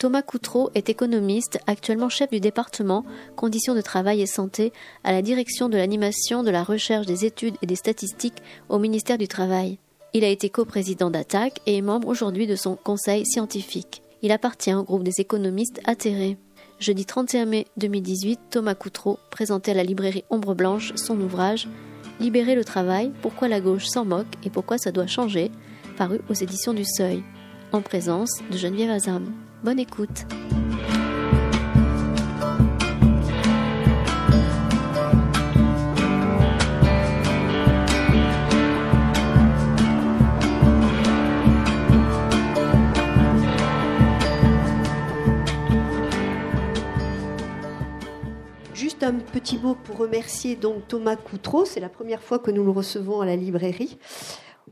Thomas Coutreau est économiste, actuellement chef du département Conditions de travail et santé à la direction de l'animation, de la recherche, des études et des statistiques au ministère du Travail. Il a été coprésident d'Attaque et est membre aujourd'hui de son conseil scientifique. Il appartient au groupe des économistes atterrés. Jeudi 31 mai 2018, Thomas Coutreau présentait à la librairie Ombre Blanche son ouvrage Libérer le travail, pourquoi la gauche s'en moque et pourquoi ça doit changer, paru aux éditions du Seuil, en présence de Geneviève Azam. Bonne écoute. Juste un petit mot pour remercier donc Thomas Coutreau. C'est la première fois que nous le recevons à la librairie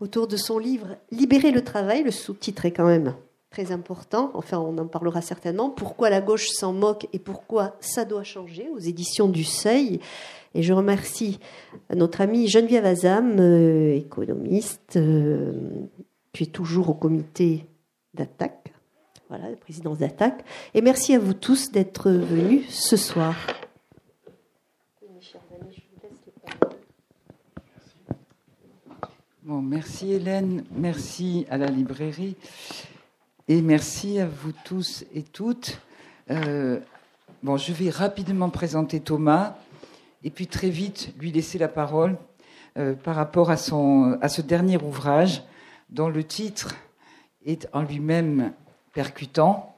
autour de son livre Libérer le travail. Le sous-titre est quand même très important, enfin on en parlera certainement, Pourquoi la gauche s'en moque et pourquoi ça doit changer aux éditions du Seuil. Et je remercie notre amie Geneviève Azam, euh, économiste. Euh, tu es toujours au comité d'attaque, voilà, la présidence d'attaque. Et merci à vous tous d'être venus ce soir. Bon, merci Hélène, merci à la librairie. Et merci à vous tous et toutes. Euh, bon, je vais rapidement présenter Thomas et puis très vite lui laisser la parole euh, par rapport à, son, à ce dernier ouvrage dont le titre est en lui-même percutant,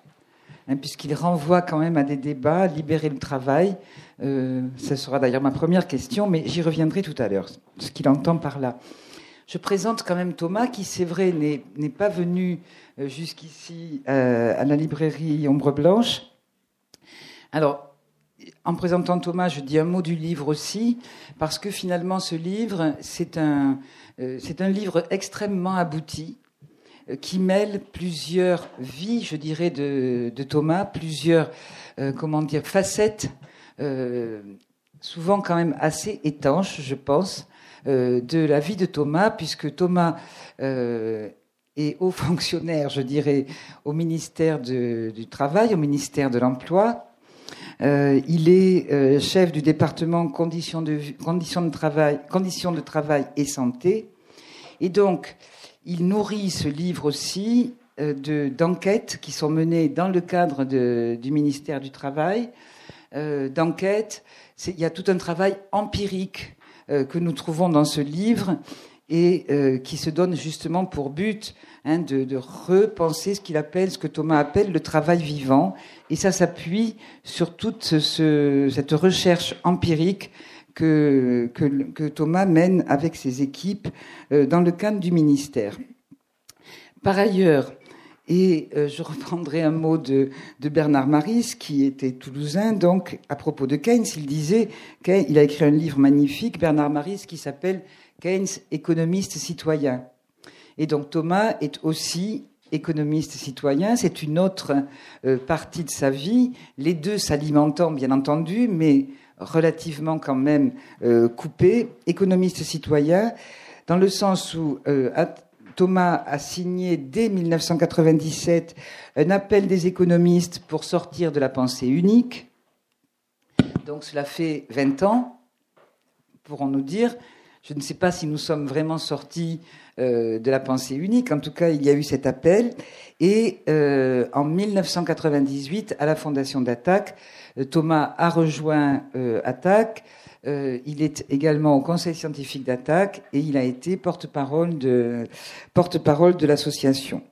hein, puisqu'il renvoie quand même à des débats, libérer le travail. Euh, ce sera d'ailleurs ma première question, mais j'y reviendrai tout à l'heure, ce qu'il entend par là. Je présente quand même Thomas, qui, c'est vrai, n'est pas venu euh, jusqu'ici euh, à la librairie Ombre Blanche. Alors, en présentant Thomas, je dis un mot du livre aussi, parce que finalement, ce livre, c'est un, euh, c'est un livre extrêmement abouti, qui mêle plusieurs vies, je dirais, de, de Thomas, plusieurs, comment dire, facettes, souvent quand même assez étanches, je pense, euh, de la vie de Thomas, puisque Thomas euh, est haut fonctionnaire, je dirais, au ministère du Travail, au ministère de l'Emploi. Euh, il est chef du département conditions de, travail, et santé. Et donc, il nourrit ce livre aussi d'enquêtes qui sont menées dans le cadre du ministère du Travail, d'enquêtes. Il y a tout un travail empirique euh, que nous trouvons dans ce livre et euh, qui se donne justement pour but hein, de, repenser ce qu'il appelle, ce que Thomas appelle le travail vivant. Et ça s'appuie sur toute cette recherche empirique que, que, Thomas mène avec ses équipes euh, dans le cadre du ministère. Par ailleurs, et euh, je reprendrai un mot de, Bernard Maris, qui était toulousain, donc à propos de Keynes, il disait qu'il a écrit un livre magnifique, Bernard Maris, qui s'appelle Keynes, économiste citoyen. Et donc Thomas est aussi économiste citoyen, c'est une autre euh, partie de sa vie, les deux s'alimentant bien entendu, mais relativement quand même euh, coupés, économiste citoyen, dans le sens où Thomas a signé dès 1997 un appel des économistes pour sortir de la pensée unique. Donc cela fait 20 ans, pourrons-nous dire. Je ne sais pas si nous sommes vraiment sortis euh, de la pensée unique. En tout cas, il y a eu cet appel. Et euh, en 1998, à la fondation d'Attaque, euh, Thomas a rejoint Attaque euh, il est également au conseil scientifique d'attaque et il a été porte-parole de, porte-parole de l'association.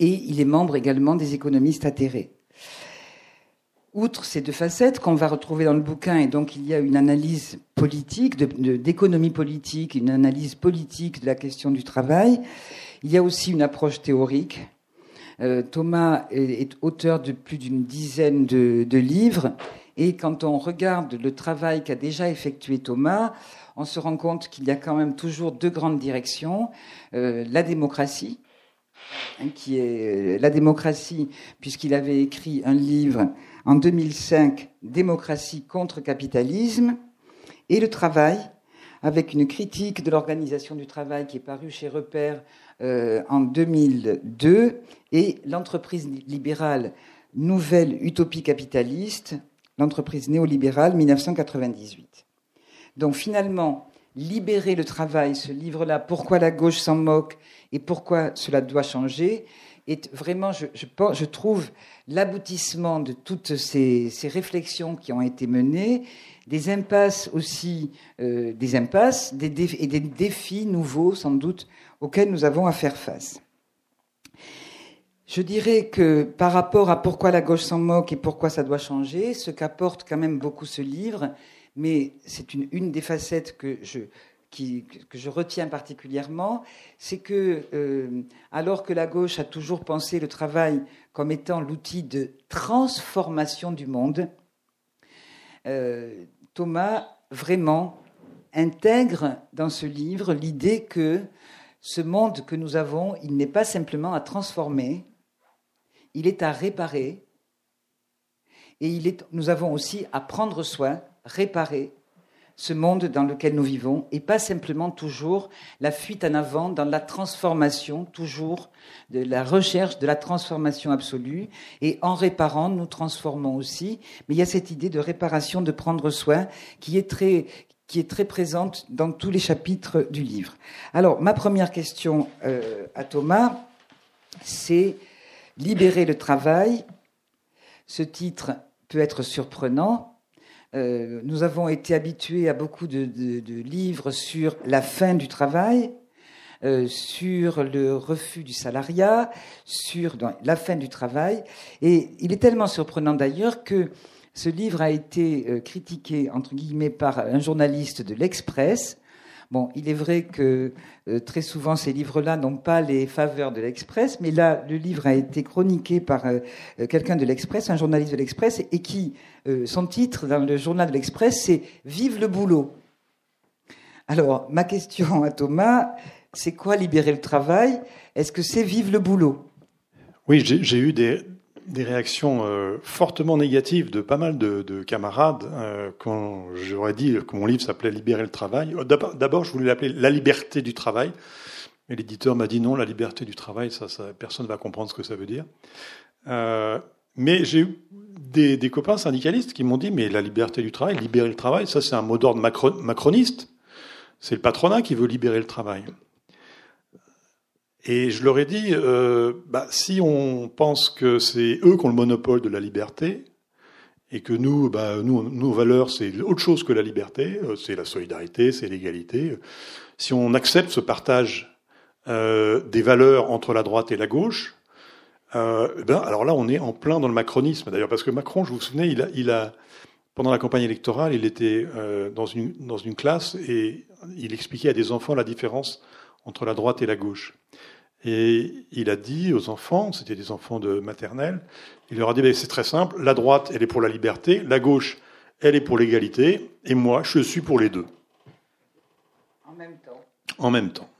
Et il est membre également des économistes atterrés. Outre ces deux facettes qu'on va retrouver dans le bouquin, et donc il y a une analyse politique, d'économie politique, une analyse politique de la question du travail, il y a aussi une approche théorique. Euh, Thomas est, auteur de plus d'une dizaine de livres et quand on regarde le travail qu'a déjà effectué Thomas, on se rend compte qu'il y a quand même toujours deux grandes directions. Euh, la démocratie, hein, qui est euh, la démocratie, puisqu'il avait écrit un livre en 2005, Démocratie contre capitalisme, et le travail, avec une critique de l'organisation du travail qui est parue chez Repère euh, en 2002, et l'entreprise libérale Nouvelle utopie capitaliste, l'entreprise néolibérale 1998. Donc finalement, Libérer le travail, ce livre-là, Pourquoi la gauche s'en moque et pourquoi cela doit changer, est vraiment, je, je, trouve, l'aboutissement de toutes ces, réflexions qui ont été menées, des impasses aussi, euh, des impasses des et des défis nouveaux sans doute auxquels nous avons à faire face. Je dirais que par rapport à pourquoi la gauche s'en moque et pourquoi ça doit changer, ce qu'apporte quand même beaucoup ce livre, mais c'est une, une, des facettes que je, que je retiens particulièrement, c'est que euh, alors que la gauche a toujours pensé le travail comme étant l'outil de transformation du monde, euh, Thomas vraiment intègre dans ce livre l'idée que ce monde que nous avons, il n'est pas simplement à transformer, il est à réparer, et nous avons aussi à prendre soin réparer ce monde dans lequel nous vivons et pas simplement toujours la fuite en avant dans la transformation, toujours de la recherche de la transformation absolue. Et en réparant, nous transformons aussi. Mais il y a cette idée de réparation, de prendre soin qui est très, qui est très présente dans tous les chapitres du livre. Alors, ma première question euh, à Thomas, c'est libérer le travail. Ce titre peut être surprenant euh, nous avons été habitués à beaucoup de, livres sur la fin du travail, euh, sur le refus du salariat, sur la fin du travail. Et il est tellement surprenant d'ailleurs que ce livre a été euh, critiqué, par un journaliste de l'Express Bon, il est vrai que euh, très souvent ces livres-là n'ont pas les faveurs de l'Express, mais là, le livre a été chroniqué par euh, euh, quelqu'un de l'Express, un journaliste de l'Express, et qui, son titre dans le journal de l'Express, c'est Vive le boulot. Alors, ma question à Thomas, c'est quoi libérer le travail? Est-ce que c'est Vive le boulot? Oui, j'ai eu des, des réactions euh, fortement négatives de pas mal de, de camarades euh, quand j'aurais dit que mon livre s'appelait Libérer le travail. Euh, d'abord, je voulais l'appeler La liberté du travail. Mais l'éditeur m'a dit non, la liberté du travail, ça, ça personne ne va comprendre ce que ça veut dire. Euh, mais j'ai eu des, des, copains syndicalistes qui m'ont dit mais la liberté du travail, libérer le travail, ça c'est un mot d'ordre macroniste. C'est le patronat qui veut libérer le travail. Et je leur ai dit, euh, bah, si on pense que c'est eux qui ont le monopole de la liberté, et que nous, bah, nos valeurs, c'est autre chose que la liberté, euh, c'est la solidarité, c'est l'égalité, si on accepte ce partage euh, des valeurs entre la droite et la gauche, euh, ben, alors là, on est en plein dans le macronisme. D'ailleurs, parce que Macron, je vous, vous souvenez, il a, il a pendant la campagne électorale, il était euh, dans, une, dans une classe et il expliquait à des enfants la différence entre la droite et la gauche. Et il a dit aux enfants, c'était des enfants de maternelle, il leur a dit ben, c'est très simple, la droite, elle est pour la liberté, la gauche, elle est pour l'égalité, et moi, je suis pour les deux. En même temps. En même temps.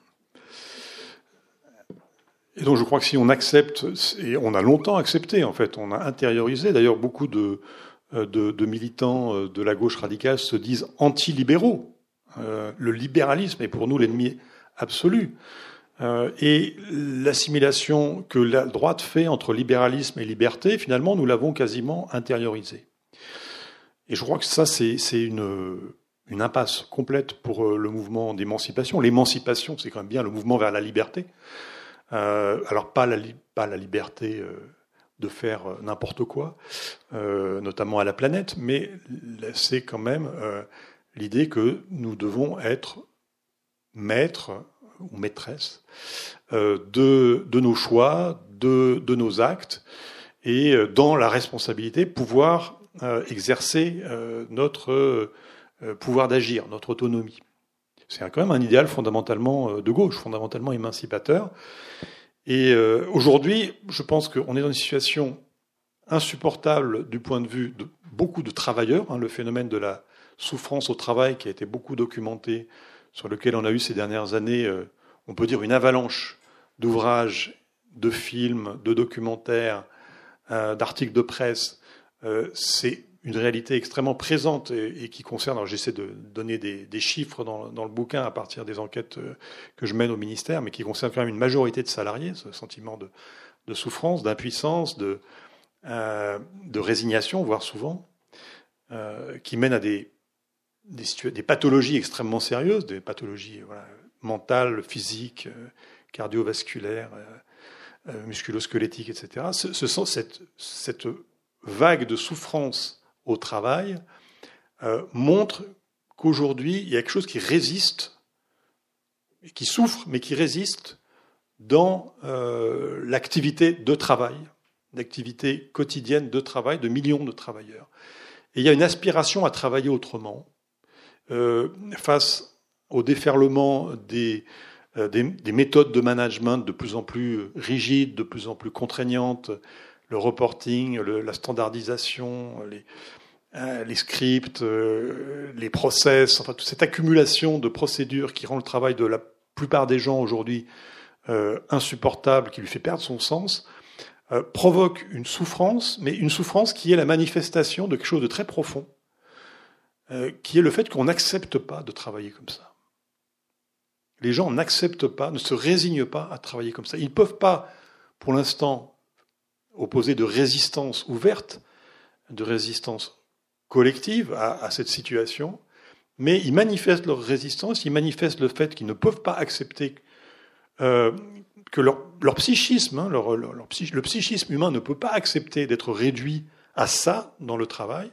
Et donc je crois que si on accepte, et on a longtemps accepté en fait, on a intériorisé, d'ailleurs beaucoup de, euh, de, militants euh, de la gauche radicale se disent anti-libéraux. Euh, le libéralisme est pour nous l'ennemi absolu. Euh, et l'assimilation que la droite fait entre libéralisme et liberté, finalement, nous l'avons quasiment intériorisée. Et je crois que ça, c'est une, impasse complète pour euh, le mouvement d'émancipation. L'émancipation, c'est quand même bien le mouvement vers la liberté. Euh, alors, pas la, liberté de faire n'importe quoi, notamment à la planète, mais c'est quand même l'idée que nous devons être maîtres ou maîtresse euh, de, de, nos choix, de, de, nos actes, et euh, dans la responsabilité, pouvoir euh, exercer notre pouvoir d'agir, notre autonomie. C'est quand même un idéal fondamentalement de gauche, fondamentalement émancipateur. Et aujourd'hui, je pense qu'on est dans une situation insupportable du point de vue de beaucoup de travailleurs. Hein, le phénomène de la souffrance au travail qui a été beaucoup documenté sur lequel on a eu ces dernières années, euh, on peut dire, une avalanche d'ouvrages, de films, de documentaires, euh, d'articles de presse. Euh, c'est une réalité extrêmement présente et, qui concerne, alors j'essaie de donner des, chiffres dans, le bouquin à partir des enquêtes que je mène au ministère, mais qui concerne quand même une majorité de salariés, ce sentiment de, souffrance, d'impuissance, de, résignation, voire souvent, qui mènent à des, des, pathologies extrêmement sérieuses, des pathologies mentales, physiques, cardiovasculaires, musculosquelettiques, etc. Ce, ce cette, vague de souffrance au travail montre qu'aujourd'hui, il y a quelque chose qui résiste, qui souffre, mais qui résiste dans euh, l'activité de travail, l'activité quotidienne de travail de millions de travailleurs. Et il y a une aspiration à travailler autrement euh, face au déferlement des, euh, des, des, méthodes de management de plus en plus rigides, de plus en plus contraignantes, le reporting, le, la standardisation, les, euh, les scripts, les process, enfin toute cette accumulation de procédures qui rend le travail de la plupart des gens aujourd'hui insupportable, qui lui fait perdre son sens, provoque une souffrance, mais une souffrance qui est la manifestation de quelque chose de très profond, qui est le fait qu'on n'accepte pas de travailler comme ça. Les gens n'acceptent pas, ne se résignent pas à travailler comme ça. Ils ne peuvent pas, pour l'instant, opposer de résistance ouverte, de résistance collective à, cette situation, mais ils manifestent leur résistance, ils manifestent le fait qu'ils ne peuvent pas accepter euh, que leur, psychisme, hein, le psychisme humain ne peut pas accepter d'être réduit à ça dans le travail.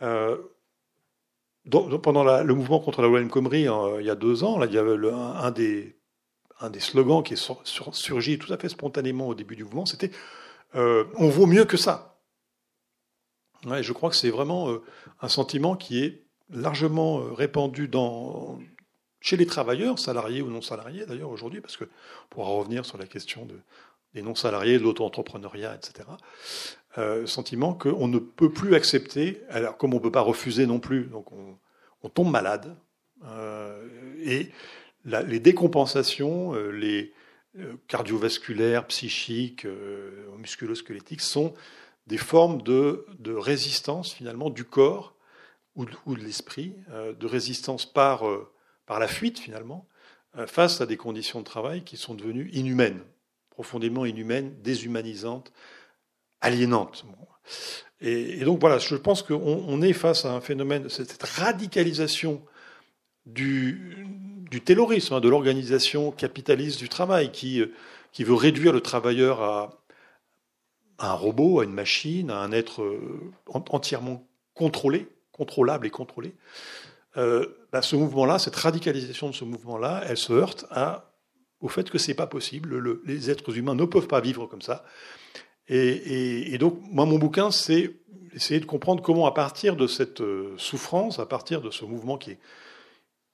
Euh, pendant le mouvement contre la loi El euh, il y a deux ans, un, des, slogans qui est surgi tout à fait spontanément au début du mouvement, c'était On vaut mieux que ça. Je crois que c'est vraiment euh, un sentiment qui est largement euh, répandu dans, chez les travailleurs, salariés ou non salariés d'ailleurs aujourd'hui, parce que on pourra revenir sur la question de, des non salariés, de l'auto-entrepreneuriat, etc. Euh, sentiment qu'on ne peut plus accepter, alors comme on ne peut pas refuser non plus, donc on, tombe malade, euh, et les décompensations, les cardiovasculaires, psychiques, musculosquelettiques sont des formes de, résistance finalement du corps ou de, l'esprit, euh, de résistance par, euh, la fuite finalement, euh, face à des conditions de travail qui sont devenues inhumaines, profondément inhumaines, déshumanisantes, aliénantes. Et, donc voilà, je pense qu'on est face à un phénomène, cette radicalisation du, du terrorisme, hein, de l'organisation capitaliste du travail, qui, qui veut réduire le travailleur à, un robot, à une machine, à un être euh, entièrement contrôlé, contrôlable et contrôlé, euh, bah, ce mouvement-là, cette radicalisation de ce mouvement-là, elle se heurte à, au fait que c'est pas possible. les êtres humains ne peuvent pas vivre comme ça. Et, donc, moi, mon bouquin, c'est essayer de comprendre comment, à partir de cette euh, souffrance, à partir de ce mouvement qui est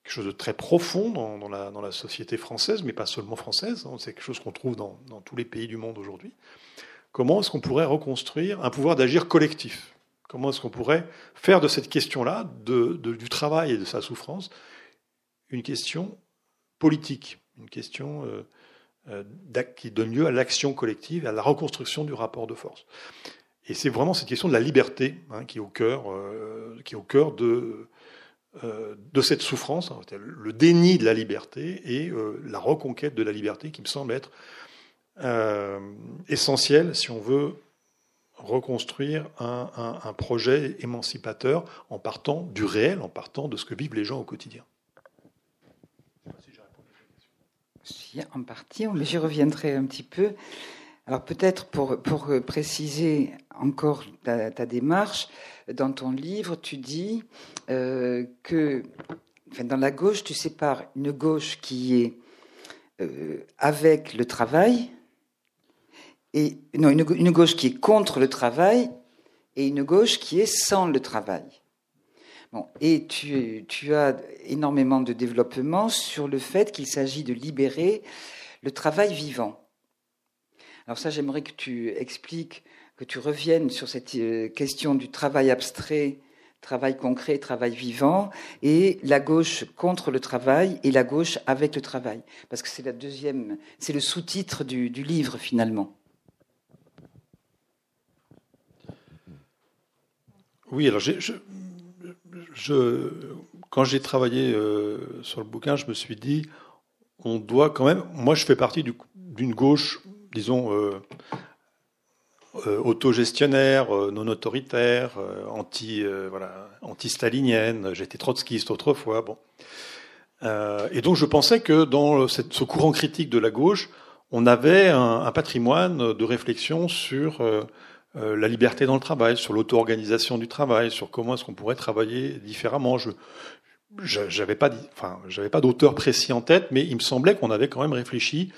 quelque chose de très profond dans, la, société française, mais pas seulement française, hein, c'est quelque chose qu'on trouve dans, dans, tous les pays du monde aujourd'hui, comment est-ce qu'on pourrait reconstruire un pouvoir d'agir collectif? Comment est-ce qu'on pourrait faire de cette question-là, du travail et de sa souffrance, une question politique, une question euh, euh, qui donne lieu à l'action collective, à la reconstruction du rapport de force. Et c'est vraiment cette question de la liberté hein, qui est au cœur, euh, qui est au cœur de, de cette souffrance, hein, le déni de la liberté et la reconquête de la liberté qui me semble être euh, essentiel si on veut reconstruire un, projet émancipateur en partant du réel, en partant de ce que vivent les gens au quotidien. En partie, mais j'y reviendrai un petit peu. Alors peut-être pour, pour préciser encore ta, démarche, dans ton livre, tu dis euh, que dans la gauche, tu sépares une gauche qui est euh, avec le travail, et non, une, gauche qui est contre le travail et une gauche qui est sans le travail. Bon, et tu, as énormément de développement sur le fait qu'il s'agit de libérer le travail vivant. Alors ça, j'aimerais que tu expliques, que tu reviennes sur cette euh, question du travail abstrait, travail concret, travail vivant, et la gauche contre le travail et la gauche avec le travail, parce que c'est la deuxième, c'est le sous-titre du, du livre finalement. Oui, alors je, quand j'ai travaillé euh, sur le bouquin, je me suis dit, on doit quand même. Moi, je fais partie d'une gauche, disons, euh, euh, autogestionnaire, non autoritaire, anti voilà, anti-stalinienne. J'étais trotskiste autrefois. Bon. et donc je pensais que dans ce courant critique de la gauche, on avait un patrimoine de réflexion sur la liberté dans le travail, sur l'auto-organisation du travail, sur comment est-ce qu'on pourrait travailler différemment. Je j'avais pas, enfin, j'avais pas d'auteur précis en tête, mais il me semblait qu'on avait quand même réfléchi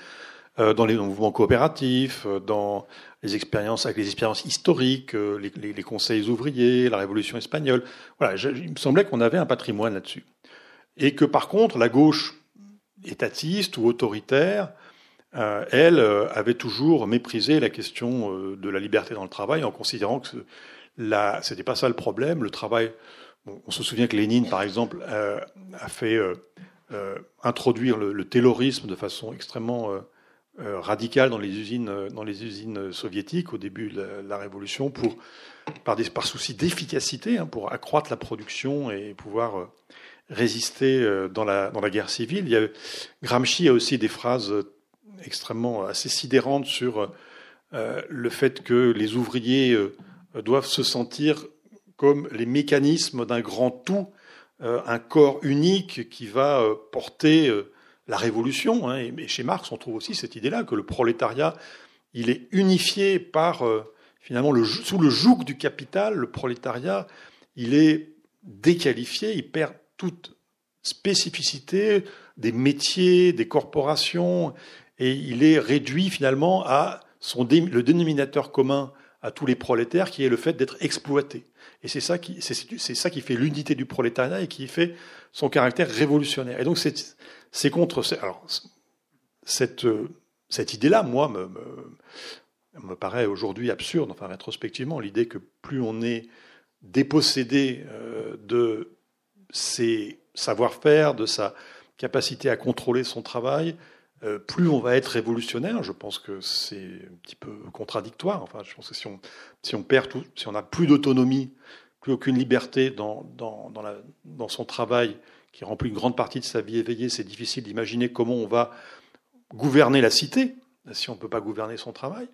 euh, dans les mouvements coopératifs, euh, dans les expériences avec les expériences historiques, euh, les, les, les, conseils ouvriers, la Révolution espagnole. Voilà, il me semblait qu'on avait un patrimoine là-dessus, et que par contre la gauche étatiste ou autoritaire, euh, elle avait toujours méprisé la question de la liberté dans le travail en considérant que la, c'était pas ça le problème. Le travail, on se souvient que Lénine, par exemple, a fait introduire le, le, taylorisme de façon extrêmement euh, radical dans les usines, euh, dans les usines soviétiques au début de la, Révolution pour, par, des, par souci d'efficacité, hein, pour accroître la production et pouvoir euh, résister dans la, dans la guerre civile. Il y a, Gramsci a aussi des phrases extrêmement assez sidérantes sur le fait que les ouvriers doivent se sentir comme les mécanismes d'un grand tout, un corps unique qui va porter la révolution. Hein, et chez Marx, on trouve aussi cette idée-là que le prolétariat, il est unifié par euh, finalement le, sous le joug du capital. Le prolétariat, il est déqualifié, il perd toute spécificité des métiers, des corporations, et il est réduit finalement à son le dénominateur commun à tous les prolétaires, qui est le fait d'être exploité. Et c'est ça qui, c'est, ça qui fait l'unité du prolétariat et qui fait son caractère révolutionnaire. Et donc c'est, c'est contre. Alors, cette, cette idée-là, moi, me, me, paraît aujourd'hui absurde, enfin rétrospectivement, l'idée que plus on est dépossédé euh, de ses savoir-faire, de sa capacité à contrôler son travail, euh, plus on va être révolutionnaire. Je pense que c'est un petit peu contradictoire. Enfin, je pense que si on, si on perd tout, si on n'a plus d'autonomie, plus aucune liberté dans, dans, dans, son travail qui remplit une grande partie de sa vie éveillée, c'est difficile d'imaginer comment on va gouverner la cité si on ne peut pas gouverner son travail.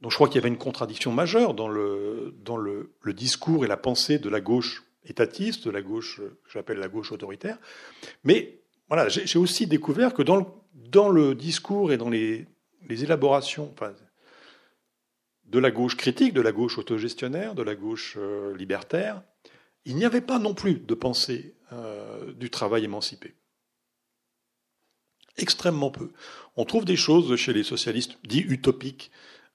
Donc je crois qu'il y avait une contradiction majeure dans le, dans le discours et la pensée de la gauche étatiste, de la gauche que j'appelle la gauche autoritaire. Mais voilà, j'ai aussi découvert que dans le, dans le discours et dans les, élaborations de la gauche critique, de la gauche autogestionnaire, de la gauche euh, libertaire, il n'y avait pas non plus de pensée euh, du travail émancipé. Extrêmement peu. On trouve des choses chez les socialistes dits utopiques,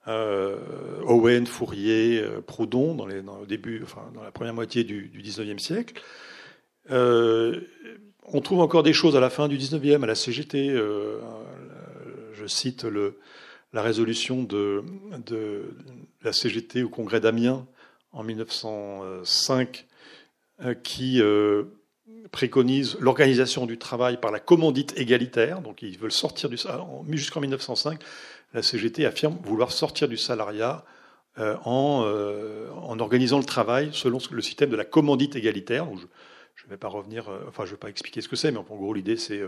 euh, Owen, Fourier, Proudhon, dans, le début, enfin, dans la première moitié du, du 19e siècle. Euh, on trouve encore des choses à la fin du 19e, à la CGT. Euh, je cite la résolution de, la CGT au congrès d'Amiens en 1905 qui préconise l'organisation du travail par la commandite égalitaire. Donc ils veulent sortir du jusqu'en 1905, la CGT affirme vouloir sortir du salariat euh, en, euh, organisant le travail selon le système de la commandite égalitaire. Ne vais pas revenir, euh, enfin je ne vais pas expliquer ce que c'est, mais en gros l'idée c'est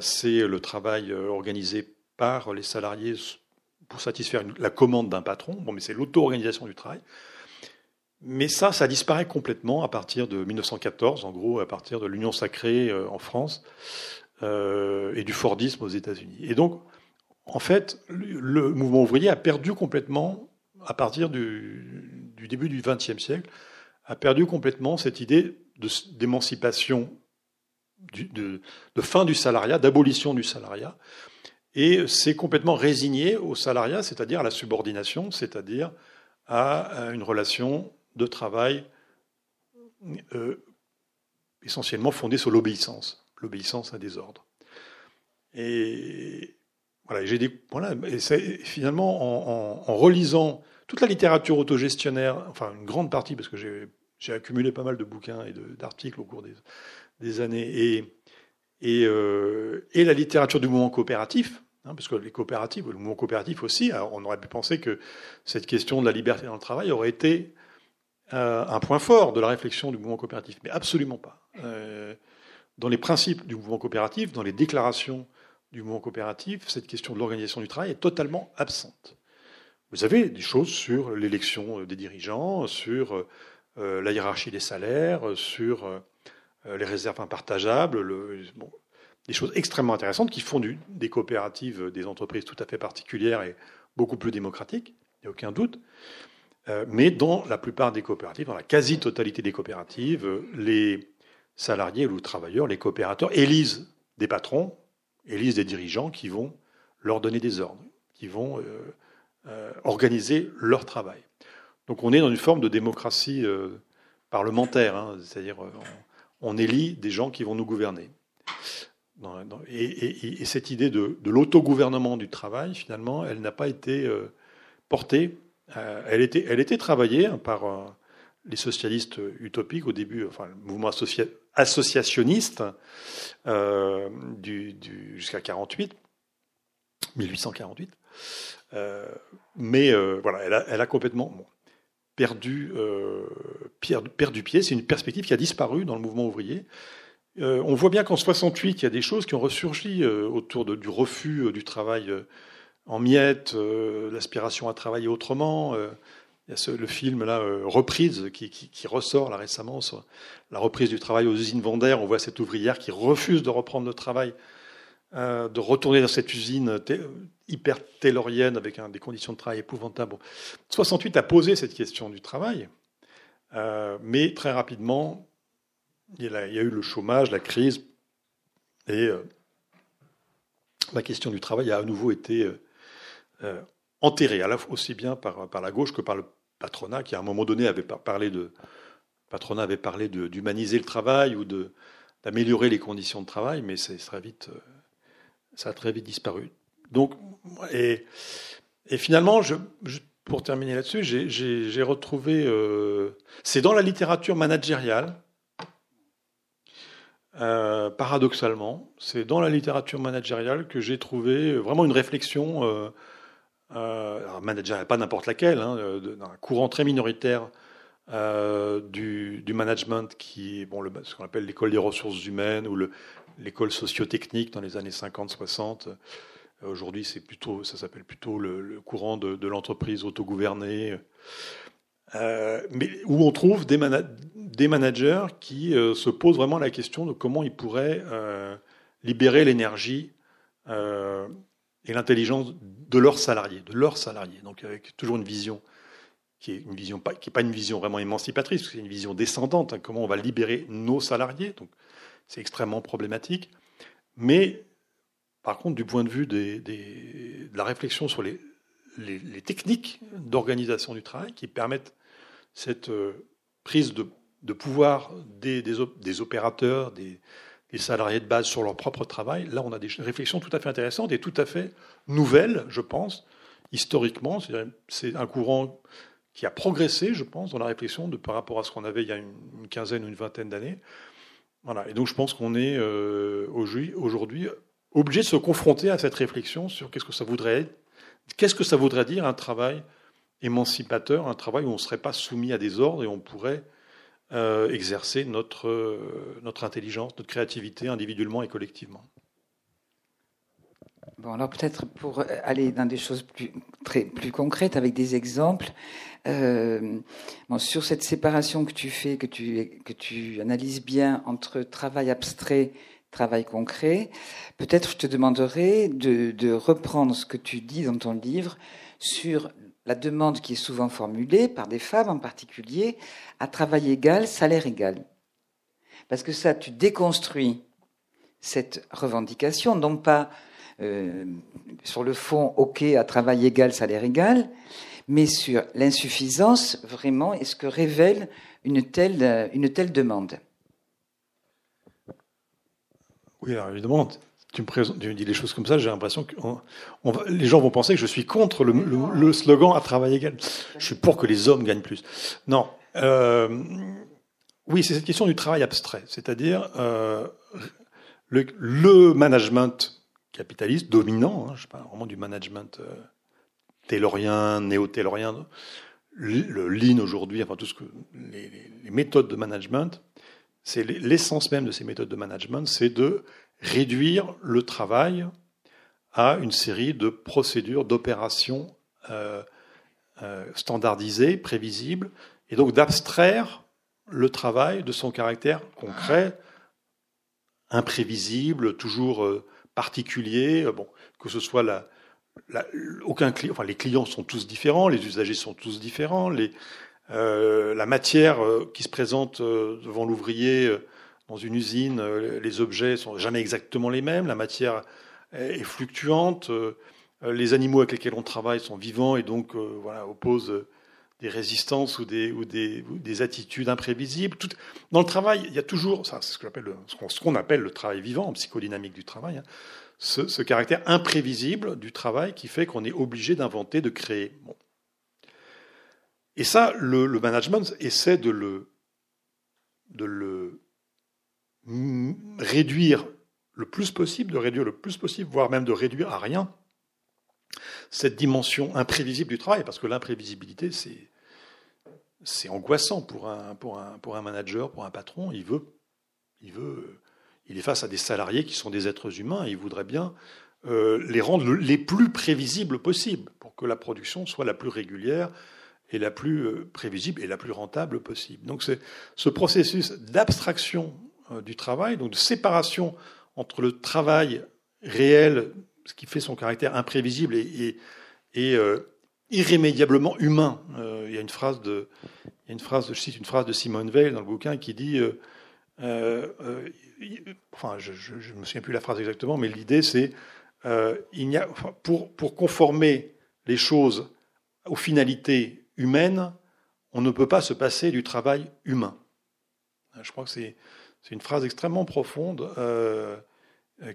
c'est le travail organisé par les salariés pour satisfaire la commande d'un patron. Bon, mais c'est l'auto-organisation du travail. Mais ça, ça disparaît complètement à partir de 1914, en gros, à partir de l'Union sacrée euh, en France euh, et du Fordisme aux États-Unis. Et donc, en fait, le mouvement ouvrier a perdu complètement, à partir du début du XXe siècle, a perdu complètement cette idée d'émancipation, de, fin du salariat, d'abolition du salariat, et s'est complètement résigné au salariat, c'est-à-dire à la subordination, c'est-à-dire à une relation de travail euh, essentiellement fondé sur l'obéissance, l'obéissance à des ordres. Et voilà, j'ai des, finalement, en, en, relisant toute la littérature autogestionnaire, enfin une grande partie, parce que j'ai accumulé pas mal de bouquins et d'articles au cours des, années, euh, et, la littérature du mouvement coopératif, hein, parce que les coopératives, le mouvement coopératif aussi, on aurait pu penser que cette question de la liberté dans le travail aurait été euh, un point fort de la réflexion du mouvement coopératif, mais absolument pas. Euh, dans les principes du mouvement coopératif, dans les déclarations du mouvement coopératif, cette question de l'organisation du travail est totalement absente. vous avez des choses sur l'élection des dirigeants, sur la hiérarchie des salaires, sur les réserves impartageables, le, des choses extrêmement intéressantes qui font des coopératives des entreprises tout à fait particulières et beaucoup plus démocratiques, il n'y a aucun doute. Euh, mais dans la plupart des coopératives, dans la quasi-totalité des coopératives, les salariés ou les travailleurs, les coopérateurs, élisent des patrons, élisent des dirigeants qui vont leur donner des ordres, qui vont euh, euh, organiser leur travail. Donc on est dans une forme de démocratie parlementaire, hein, c'est-à-dire on, on élit des gens qui vont nous gouverner. Et, cette idée de, l'autogouvernement du travail, finalement, elle n'a pas été euh, portée. Euh, elle, était, travaillée hein, par euh, les socialistes utopiques au début, enfin le mouvement associationniste jusqu'à 48, 1848. mais voilà, elle a complètement perdu, perdu pied. C'est une perspective qui a disparu dans le mouvement ouvrier. Euh, on voit bien qu'en 68, il y a des choses qui ont ressurgi euh, autour du refus euh, du travail en miettes, l'aspiration à travailler autrement. il y a le film là, Reprise, qui, ressort là récemment sur la reprise du travail aux usines Vendère. On voit cette ouvrière qui refuse de reprendre le travail, de retourner dans cette usine hyper taylorienne avec des conditions de travail épouvantables. 68 a posé cette question du travail, mais très rapidement, il y, a, eu le chômage, la crise, et euh, la question du travail a à nouveau été euh, euh, enterrée, à la fois aussi bien par, la gauche que par le patronat, qui à un moment donné avait parlé de, patronat avait parlé d'humaniser le travail ou d'améliorer les conditions de travail, mais ça a très vite disparu. Donc, et, finalement, je, pour terminer là-dessus, j'ai retrouvé, c'est dans la littérature managériale, euh, paradoxalement, c'est dans la littérature managériale que j'ai trouvé vraiment une réflexion, euh, euh managériale, pas n'importe laquelle, hein, d'un courant très minoritaire euh, du, management qui est bon, le, ce qu'on appelle l'école des ressources humaines ou l'école sociotechnique dans les années 50-60. Aujourd'hui, c'est plutôt, ça s'appelle plutôt le, courant de, l'entreprise autogouvernée. Euh, mais où on trouve des, managers qui euh, se posent vraiment la question de comment ils pourraient euh, libérer l'énergie et l'intelligence de leurs salariés, de leurs salariés. Donc avec toujours une vision qui est une vision pas, qui est pas une vision vraiment émancipatrice, c'est une vision descendante. Hein, comment on va libérer nos salariés Donc c'est extrêmement problématique. Mais par contre, du point de vue de la réflexion sur les, techniques d'organisation du travail qui permettent cette euh, prise de, pouvoir des, opérateurs, des, salariés de base sur leur propre travail, là on a des réflexions tout à fait intéressantes et tout à fait nouvelles, je pense, historiquement. C'est un courant qui a progressé, je pense, dans la réflexion par rapport à ce qu'on avait il y a une, quinzaine ou une vingtaine d'années. Voilà. Et donc je pense qu'on est euh, aujourd'hui obligé de se confronter à cette réflexion sur qu'est-ce que ça voudrait, qu'est-ce que ça voudrait dire un travail émancipateur, un travail où on ne serait pas soumis à des ordres et on pourrait euh, exercer notre, euh, notre intelligence, notre créativité individuellement et collectivement. Bon, alors peut-être pour aller dans des choses plus, très, plus concrètes avec des exemples, euh, sur cette séparation que tu fais, que tu, que tu analyses bien entre travail abstrait, travail concret, peut-être je te demanderai de, reprendre ce que tu dis dans ton livre sur la demande qui est souvent formulée par des femmes en particulier à travail égal, salaire égal. Parce que ça, tu déconstruis cette revendication, non pas euh, sur le fond, OK, à travail égal, salaire égal, mais sur l'insuffisance vraiment et ce que révèle une telle, une telle demande. Oui, alors évidemment, tu me, dis des choses comme ça, j'ai l'impression que les gens vont penser que je suis contre le, slogan à travail égal. Je suis pour que les hommes gagnent plus. Non. Euh, oui, c'est cette question du travail abstrait, c'est-à-dire euh, le, management capitaliste dominant, hein, je parle vraiment du management euh, taylorien, néo-taylorien, le lean aujourd'hui, enfin tout ce que les, les méthodes de management, c'est l'essence même de ces méthodes de management, c'est de réduire le travail à une série de procédures, d'opérations euh, standardisé, prévisible, et donc d'abstraire le travail de son caractère concret, imprévisible, toujours particulier. Bon, que ce soit la, aucun client, enfin les clients sont tous différents, les usagers sont tous différents, les, euh, la matière euh, qui se présente euh, devant l'ouvrier dans une usine, les objets sont jamais exactement les mêmes, la matière est, fluctuante, les animaux avec lesquels on travaille sont vivants et donc voilà opposent des résistances ou des, ou des, des attitudes imprévisibles. Dans le travail, il y a toujours, c'est ce qu'on appelle, ce appelle le travail vivant en psychodynamique du travail, hein, ce, caractère imprévisible du travail qui fait qu'on est obligé d'inventer, de créer. Et ça, le, management essaie de le, réduire le plus possible, de réduire le plus possible, voire même de réduire à rien cette dimension imprévisible du travail, parce que l'imprévisibilité, c'est, angoissant pour un, manager, pour un patron. Il veut il est face à des salariés qui sont des êtres humains et il voudrait bien euh, les rendre les plus prévisibles possibles pour que la production soit la plus régulière et la plus euh, prévisible et la plus rentable possible. Donc c'est ce processus d'abstraction euh, du travail, donc de séparation entre le travail réel, ce qui fait son caractère imprévisible et, et, irrémédiablement humain. il y a une phrase de, il y a une phrase, une phrase de Simone Veil dans le bouquin qui dit enfin, je ne me souviens plus la phrase exactement, mais l'idée c'est euh, il pour, pour conformer les choses aux finalités humaines, on ne peut pas se passer du travail humain. Je crois que c'est une phrase extrêmement profonde, euh,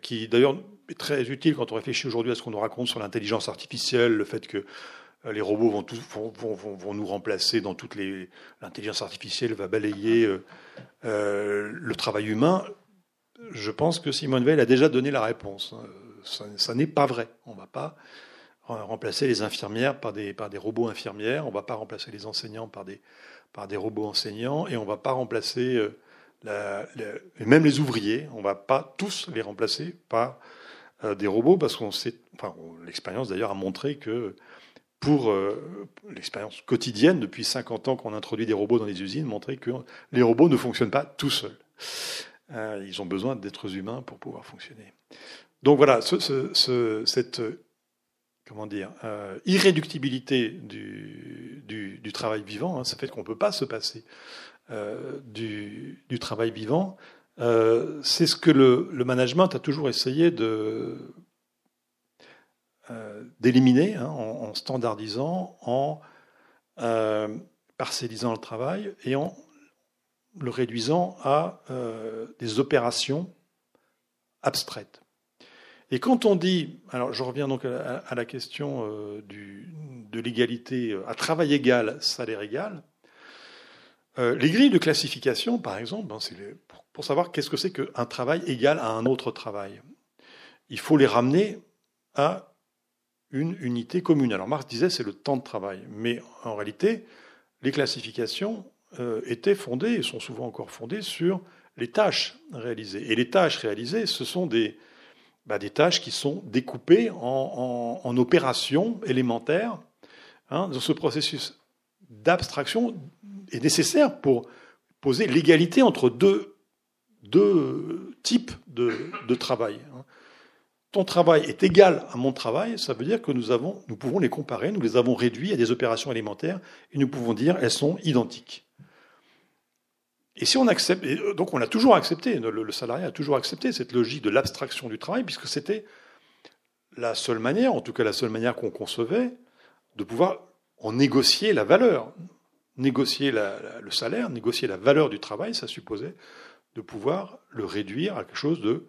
qui d'ailleurs est très utile quand on réfléchit aujourd'hui à ce qu'on nous raconte sur l'intelligence artificielle, le fait que euh, les robots vont, nous remplacer dans toutes les. L'intelligence artificielle va balayer euh, le travail humain je pense que Simone Veil a déjà donné la réponse. Ça, n'est pas vrai. On ne va pas remplacer les infirmières par des, par des robots infirmières, on ne va pas remplacer les enseignants par des, par des robots enseignants, et on ne va pas remplacer euh, même les ouvriers, on ne va pas tous les remplacer par euh, des robots, parce qu'on sait, enfin, l'expérience d'ailleurs a montré que pour euh, l'expérience quotidienne, depuis 50 ans qu'on introduit des robots dans les usines, montrer que les robots ne fonctionnent pas tout seuls. Euh, ils ont besoin d'êtres humains pour pouvoir fonctionner. Donc voilà, cette comment dire, euh, irréductibilité du, du, travail vivant, hein, ça fait qu'on ne peut pas se passer euh, du, du, travail vivant. c'est ce que le, le, management a toujours essayé de d'éliminer hein, en, en, standardisant, en parcellisant le travail et en le réduisant à euh, des opérations abstraites. Et quand on dit, alors je reviens donc à, la question euh, du, de l'égalité euh, à travail égal, salaire égal, les grilles de classification, par exemple, ben, pour, savoir qu'est-ce que c'est qu'un travail égal à un autre travail. Il faut les ramener à une unité commune. Alors Marx disait c'est le temps de travail, mais en réalité, les classifications euh, étaient fondées, et sont souvent encore fondées, sur les tâches réalisées. Et les tâches réalisées, ce sont des, bah, des tâches qui sont découpées en, opérations élémentaires. Hein, ce processus d'abstraction est nécessaire pour poser l'égalité entre deux, deux types de, de travail. Hein. Ton travail est égal à mon travail, ça veut dire que nous, avons, nous pouvons les comparer, nous les avons réduits à des opérations élémentaires, et nous pouvons dire elles sont identiques. Et si on accepte, euh, donc on a toujours accepté, le, salarié a toujours accepté cette logique de l'abstraction du travail, puisque c'était la seule manière, en tout cas la seule manière qu'on concevait, de pouvoir en négocier la valeur. Négocier le salaire, négocier la valeur du travail, ça supposait de pouvoir le réduire à quelque chose de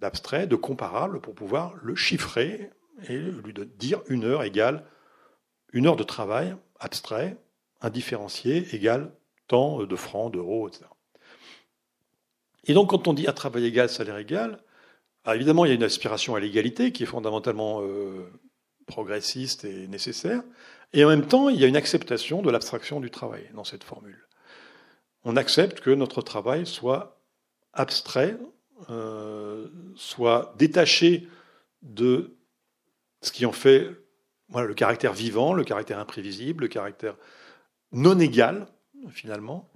d'abstrait, de comparable, pour pouvoir le chiffrer et lui dire une heure égale une heure de travail abstrait, indifférencié, égale de francs, d'euros, etc. Et donc, quand on dit à travail égal, salaire égal, évidemment, il y a une aspiration à l'égalité qui est fondamentalement euh, progressiste et nécessaire, et en même temps, il y a une acceptation de l'abstraction du travail dans cette formule. On accepte que notre travail soit abstrait, euh, soit détaché de ce qui en fait le caractère vivant, le caractère imprévisible, le caractère non égal, finalement.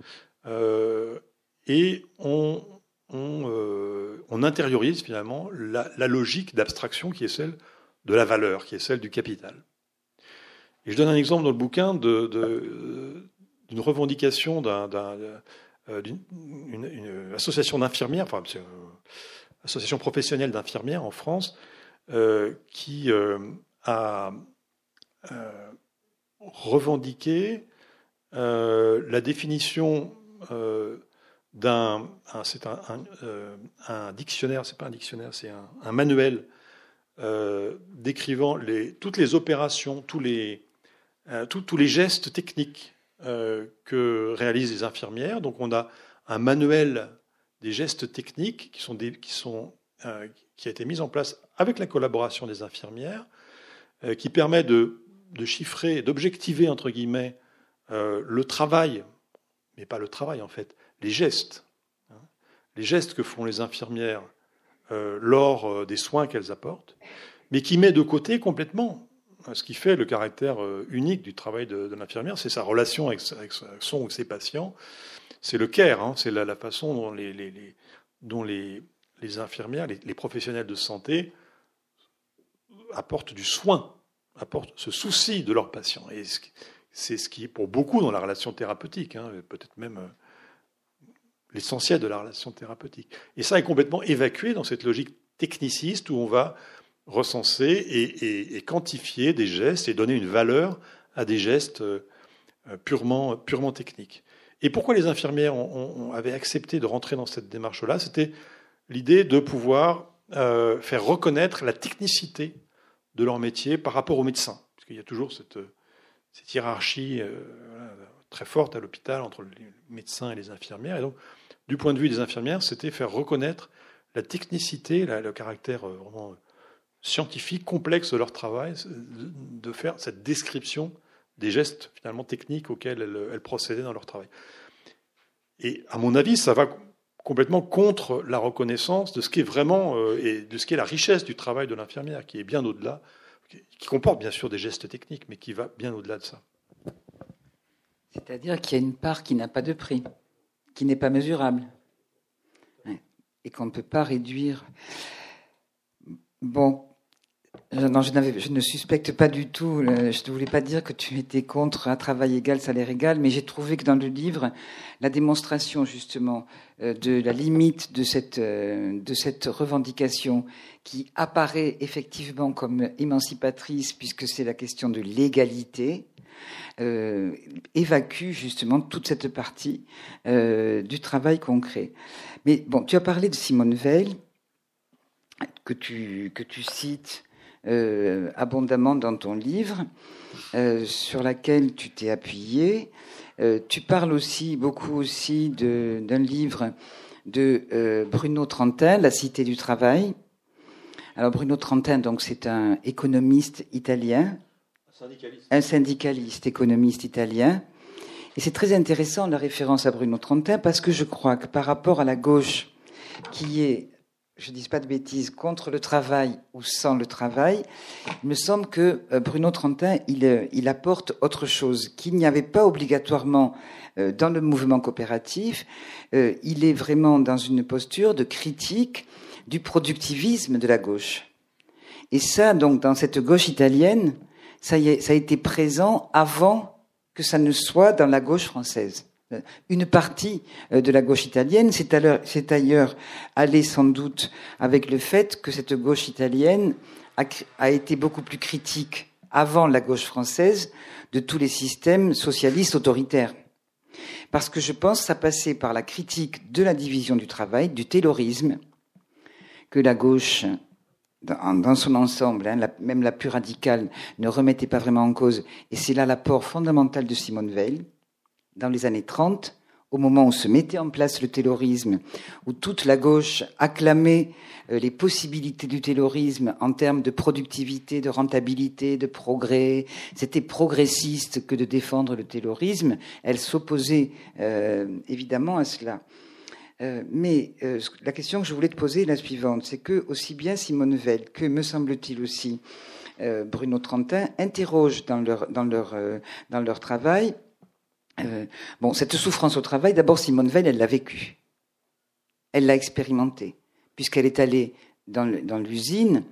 et on, on, intériorise finalement la, logique d'abstraction qui est celle de la valeur, qui est celle du capital. Et je donne un exemple dans le bouquin d'une de, revendication euh, d'une association d'infirmières, enfin, une association professionnelle d'infirmières en France, euh, qui euh, a revendiqué la définition d'un, c'est un, un, dictionnaire, c'est pas un dictionnaire, c'est un, manuel décrivant les, toutes les opérations, tous les, euh, tous les gestes techniques euh, que réalisent les infirmières. Donc on a un manuel des gestes techniques qui, sont qui, sont, euh, qui a été mis en place avec la collaboration des infirmières, qui permet de, de chiffrer, d'objectiver, entre guillemets, le travail, mais pas le travail en fait, les gestes, hein, les gestes que font les infirmières lors des soins qu'elles apportent, mais qui met de côté complètement ce qui fait le caractère euh, unique du travail de, l'infirmière, c'est sa relation avec, son ou ses patients. C'est le care, hein, c'est la, façon dont les, infirmières, les, professionnels de santé apportent du soin, apportent ce souci de leurs patients. C'est ce qui est pour beaucoup dans la relation thérapeutique, hein, peut-être même euh, l'essentiel de la relation thérapeutique. Et ça est complètement évacué dans cette logique techniciste où on va recenser et, quantifier des gestes et donner une valeur à des gestes euh, purement, purement techniques. Et pourquoi les infirmières avaient accepté de rentrer dans cette démarche-là? C'était l'idée de pouvoir euh, faire reconnaître la technicité de leur métier par rapport aux médecins. Parce y a toujours cette, cette hiérarchie euh, très forte à l'hôpital entre les médecins et les infirmières. Et donc, du point de vue des infirmières, c'était faire reconnaître la technicité, le caractère vraiment scientifique, complexe de leur travail, de faire cette description des gestes finalement techniques auxquels elles, procédaient dans leur travail. Et à mon avis, ça va complètement contre la reconnaissance de ce qui est vraiment euh, et de ce qui est la richesse du travail de l'infirmière, qui est bien au-delà, qui comporte bien sûr des gestes techniques, mais qui va bien au-delà de ça. C'est-à-dire qu'il y a une part qui n'a pas de prix, qui n'est pas mesurable, et qu'on ne peut pas réduire. Bon, non, je, ne suspecte pas du tout. Je ne voulais pas dire que tu étais contre un travail égal, salaire égal, mais j'ai trouvé que dans le livre, la démonstration justement euh, de la limite de cette, euh, revendication qui apparaît effectivement comme émancipatrice, puisque c'est la question de l'égalité, euh, évacue justement toute cette partie euh, du travail concret. Mais bon, tu as parlé de Simone Veil, que tu cites euh, abondamment dans ton livre, euh, sur laquelle tu t'es appuyé. Euh, tu parles aussi beaucoup aussi d'un livre de Bruno Trentin, La Cité du Travail. Alors Bruno Trentin, donc c'est un économiste italien, un syndicaliste économiste italien. Et c'est très intéressant la référence à Bruno Trentin parce que je crois que par rapport à la gauche, qui est je ne dis pas de bêtises, contre le travail ou sans le travail, il me semble que euh, Bruno Trentin, il, euh, il apporte autre chose, qu'il n'y avait pas obligatoirement euh, dans le mouvement coopératif. Il est vraiment dans une posture de critique du productivisme de la gauche. Et ça, donc, dans cette gauche italienne, ça, y est, ça a été présent avant que ça ne soit dans la gauche française. Une partie euh, de la gauche italienne, c'est ailleurs allé sans doute avec le fait que cette gauche italienne a, été beaucoup plus critique avant la gauche française de tous les systèmes socialistes autoritaires. Parce que je pense que ça passait par la critique de la division du travail, du taylorisme, que la gauche, dans, son ensemble, hein, même la plus radicale, ne remettait pas vraiment en cause. Et c'est là l'apport fondamental de Simone Veil dans les années 30, au moment où se mettait en place le taylorisme, où toute la gauche acclamait euh, les possibilités du taylorisme en termes de productivité, de rentabilité, de progrès, c'était progressiste que de défendre le taylorisme, elle s'opposait euh, évidemment à cela. mais la question que je voulais te poser est la suivante, c'est que aussi bien Simone Veil que, me semble-t-il aussi, Bruno Trentin interrogent dans leur, dans leur, dans leur travail bon, cette souffrance au travail, d'abord Simone Veil, elle l'a vécue. Elle l'a expérimentée, puisqu'elle est allée dans l'usine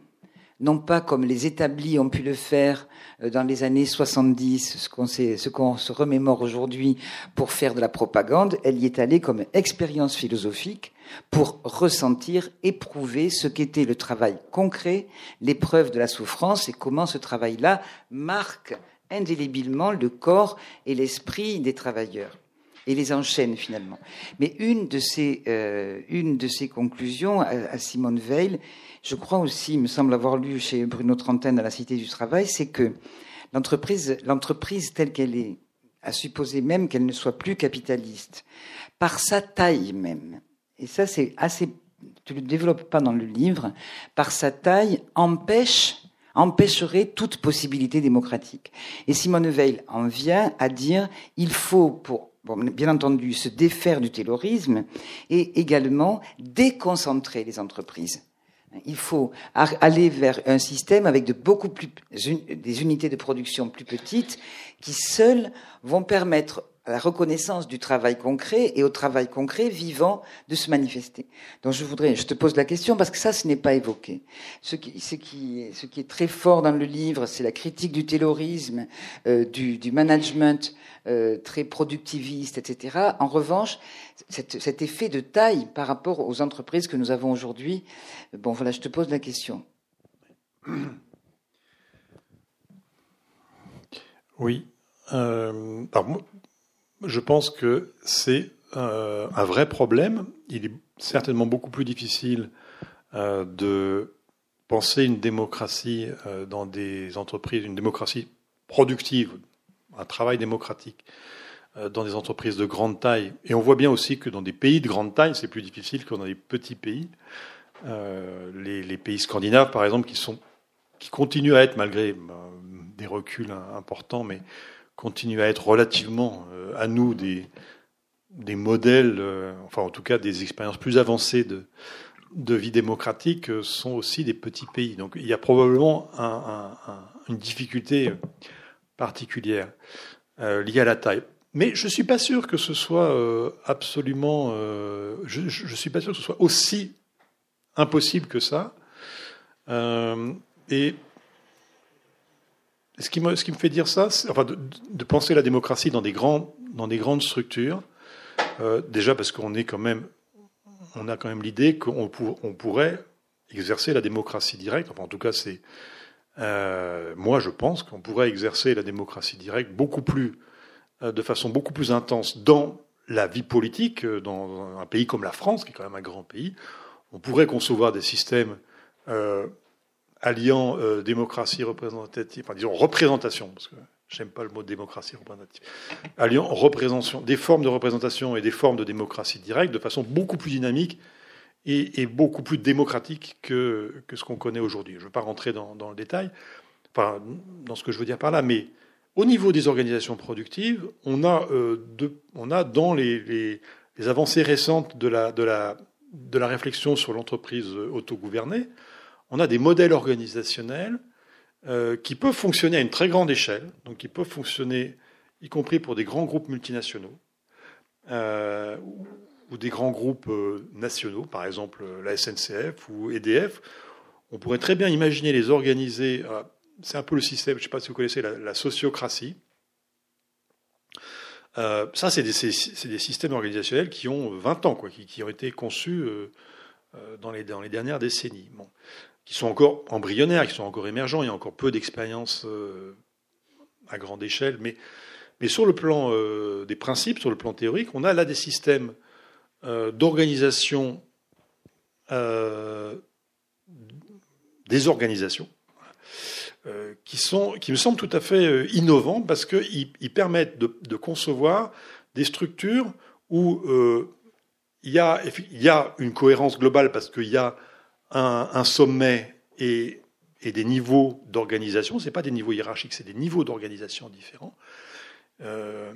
non pas comme les établis ont pu le faire euh, dans les années 70, ce qu'on ce qu'on se remémore aujourd'hui pour faire de la propagande, elle y est allée comme expérience philosophique pour ressentir, éprouver ce qu'était le travail concret, l'épreuve de la souffrance et comment ce travail-là marque indélébilement le corps et l'esprit des travailleurs et les enchaîne finalement. Mais une de ces, euh, une de ces conclusions à, Simone Veil, je crois aussi, il me semble avoir lu chez Bruno Trentaine à la Cité du Travail, c'est que l'entreprise, telle qu'elle est, à supposer même qu'elle ne soit plus capitaliste, par sa taille même, et ça c'est assez, tu le développes pas dans le livre, par sa taille empêche empêcherait toute possibilité démocratique. Et Simone Veil en vient à dire il faut pour bien entendu, se défaire du terrorisme et également déconcentrer les entreprises. Il faut aller vers un système avec de beaucoup plus, des unités de production plus petites qui seules vont permettre à la reconnaissance du travail concret et au travail concret vivant de se manifester. Donc je voudrais, je te pose la question parce que ça, ce n'est pas évoqué. Ce qui, est très fort dans le livre, c'est la critique du taylorisme, euh, du, management euh, très productiviste, etc. En revanche, cet, effet de taille par rapport aux entreprises que nous avons aujourd'hui, bon voilà, je te pose la question. Oui. Euh, je pense que c'est euh, un vrai problème. Il est certainement beaucoup plus difficile euh, de penser une démocratie euh, dans des entreprises, une démocratie productive, un travail démocratique dans des entreprises de grande taille. Et on voit bien aussi que dans des pays de grande taille, c'est plus difficile que dans des petits pays. Les, les, pays scandinaves, par exemple, qui sont qui continuent à être, malgré des reculs importants, mais continuent à être relativement euh, à nous des, des modèles, euh, enfin en tout cas des expériences plus avancées de, de vie démocratique, euh, sont aussi des petits pays. Donc il y a probablement une difficulté particulière liée à la taille. Mais je ne suis pas sûr que ce soit absolument. je ne suis pas sûr que ce soit aussi impossible que ça. et ce qui, me, fait dire ça, enfin, de, penser la démocratie dans des, grandes structures, euh, déjà parce qu'on est quand même, on a quand même l'idée qu'on on pourrait exercer la démocratie directe. Enfin, en tout cas, c'est euh, moi, je pense qu'on pourrait exercer la démocratie directe beaucoup plus, euh, de façon beaucoup plus intense dans la vie politique, dans un pays comme la France, qui est quand même un grand pays. On pourrait concevoir des systèmes alliant euh, démocratie représentative, enfin disons représentation, parce que j'aime pas le mot démocratie représentative, alliant représentation, des formes de représentation et des formes de démocratie directe de façon beaucoup plus dynamique et, beaucoup plus démocratique que, ce qu'on connaît aujourd'hui. Je ne veux pas rentrer dans, le détail, enfin, dans ce que je veux dire par là, mais au niveau des organisations productives, on a, euh, dans les, avancées récentes de la, de la, de la réflexion sur l'entreprise autogouvernée, on a des modèles organisationnels euh, qui peuvent fonctionner à une très grande échelle, donc qui peuvent fonctionner y compris pour des grands groupes multinationaux euh, ou des grands groupes euh, nationaux, par exemple la SNCF ou EDF. On pourrait très bien imaginer les organiser. C'est un peu le système, je ne sais pas si vous connaissez la, sociocratie. ça, c'est des, systèmes organisationnels qui ont 20 ans, qui, ont été conçus dans les, dernières décennies. Qui sont encore embryonnaires, qui sont encore émergents. Il y a encore peu d'expériences euh, à grande échelle. Mais, mais sur le plan euh, des principes, sur le plan théorique, on a là des systèmes euh, d'organisation des organisations qui, sont, qui me semblent tout à fait innovants parce qu'ils ils permettent de, de, concevoir des structures où il y, a, il y a une cohérence globale parce qu'il y a un, sommet et, des niveaux d'organisation. Ce pas des niveaux hiérarchiques, c'est des niveaux d'organisation différents. Euh,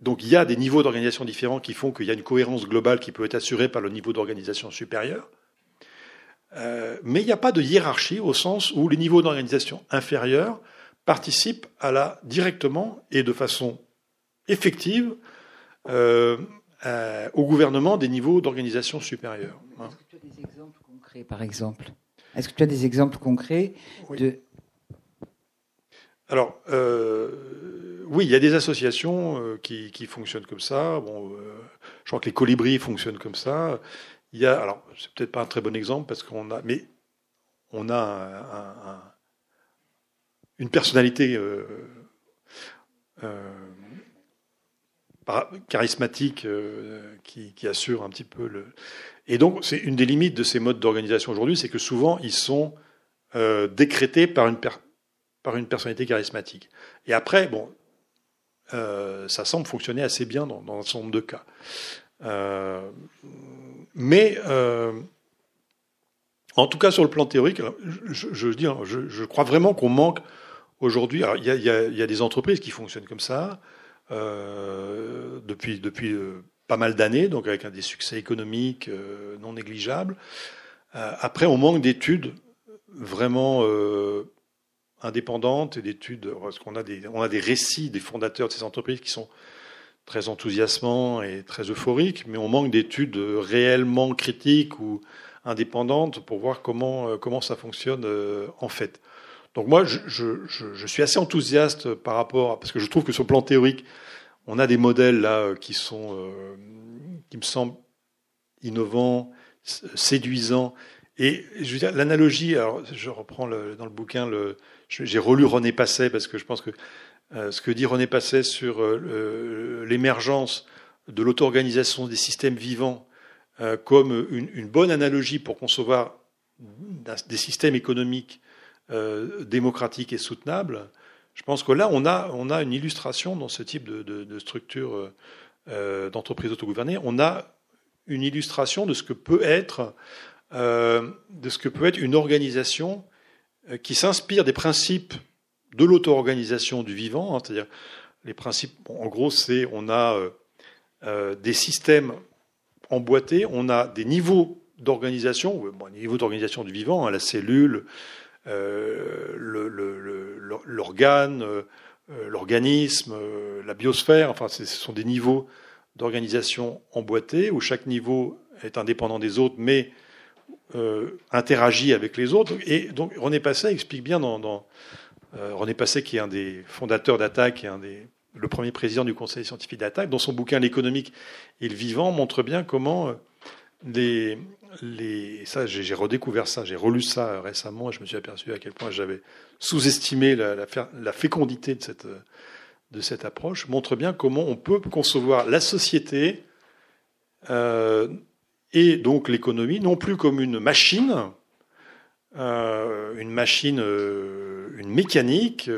donc il y a des niveaux d'organisation différents qui font qu'il y a une cohérence globale qui peut être assurée par le niveau d'organisation supérieur. Euh, mais il n'y a pas de hiérarchie au sens où les niveaux d'organisation inférieurs participent à la, directement et de façon effective euh, au gouvernement des niveaux d'organisation supérieurs. Est-ce que tu as des exemples par exemple? Est-ce que tu as des exemples concrets de... Alors, oui, il y a des associations qui, fonctionnent comme ça. Bon, je crois que les colibris fonctionnent comme ça. Il y a, alors, c'est peut-être pas un très bon exemple parce qu'on a, mais on a une personnalité euh, euh, charismatique euh, qui, assure un petit peu le. Et donc, c'est une des limites de ces modes d'organisation aujourd'hui, c'est que souvent ils sont décrétés par une, par une personnalité charismatique. Et après, bon, ça semble fonctionner assez bien dans, dans un certain nombre de cas. Mais euh, en tout cas, sur le plan théorique, je, je, je, je crois vraiment qu'on manque aujourd'hui. Il y, il, y a, des entreprises qui fonctionnent comme ça euh, depuis, depuis euh, pas mal d'années, donc avec des succès économiques euh, non négligeables. Euh, après, on manque d'études vraiment euh, indépendantes et d'études, parce qu'on a des, a des récits des fondateurs de ces entreprises qui sont très enthousiasmant et très euphorique, mais on manque d'études réellement critiques ou indépendantes pour voir comment, comment ça fonctionne en fait. Donc moi, je, je, je, suis assez enthousiaste par rapport, à, parce que je trouve que sur le plan théorique, on a des modèles là qui sont, euh, qui me semblent innovants, séduisants. Et je veux dire, l'analogie, alors je reprends dans le bouquin, le, j'ai relu René Passet parce que je pense que euh, ce que dit René Passet sur euh, l'émergence de l'auto-organisation des systèmes vivants euh, comme une, bonne analogie pour concevoir des systèmes économiques démocratiques et soutenables, je pense que là, on a, on a une illustration dans ce type de, structure d'entreprise autogouvernée. On a une illustration de ce que peut être, de ce que peut être une organisation qui s'inspire des principes de l'auto-organisation du vivant, hein, c'est-à-dire les principes, en gros, c'est on a euh, euh, des systèmes emboîtés, on a des niveaux d'organisation, bon, niveaux d'organisation du vivant, hein, la cellule, euh, l'organe, l'organisme, la biosphère, enfin, ce sont des niveaux d'organisation emboîtés où chaque niveau est indépendant des autres, mais interagit avec les autres. Et donc René Passet explique bien dans euh, René Passet, qui est un des fondateurs d'Attaque et un des, le premier président du conseil scientifique d'Attaque, dans son bouquin L'économique et le vivant, montre bien comment euh, les, ça j'ai redécouvert ça, j'ai relu ça récemment et je me suis aperçu à quel point j'avais sous-estimé la, fécondité de cette, approche, montre bien comment on peut concevoir la société euh, et donc l'économie non plus comme une machine, euh, une machine, euh, une mécanique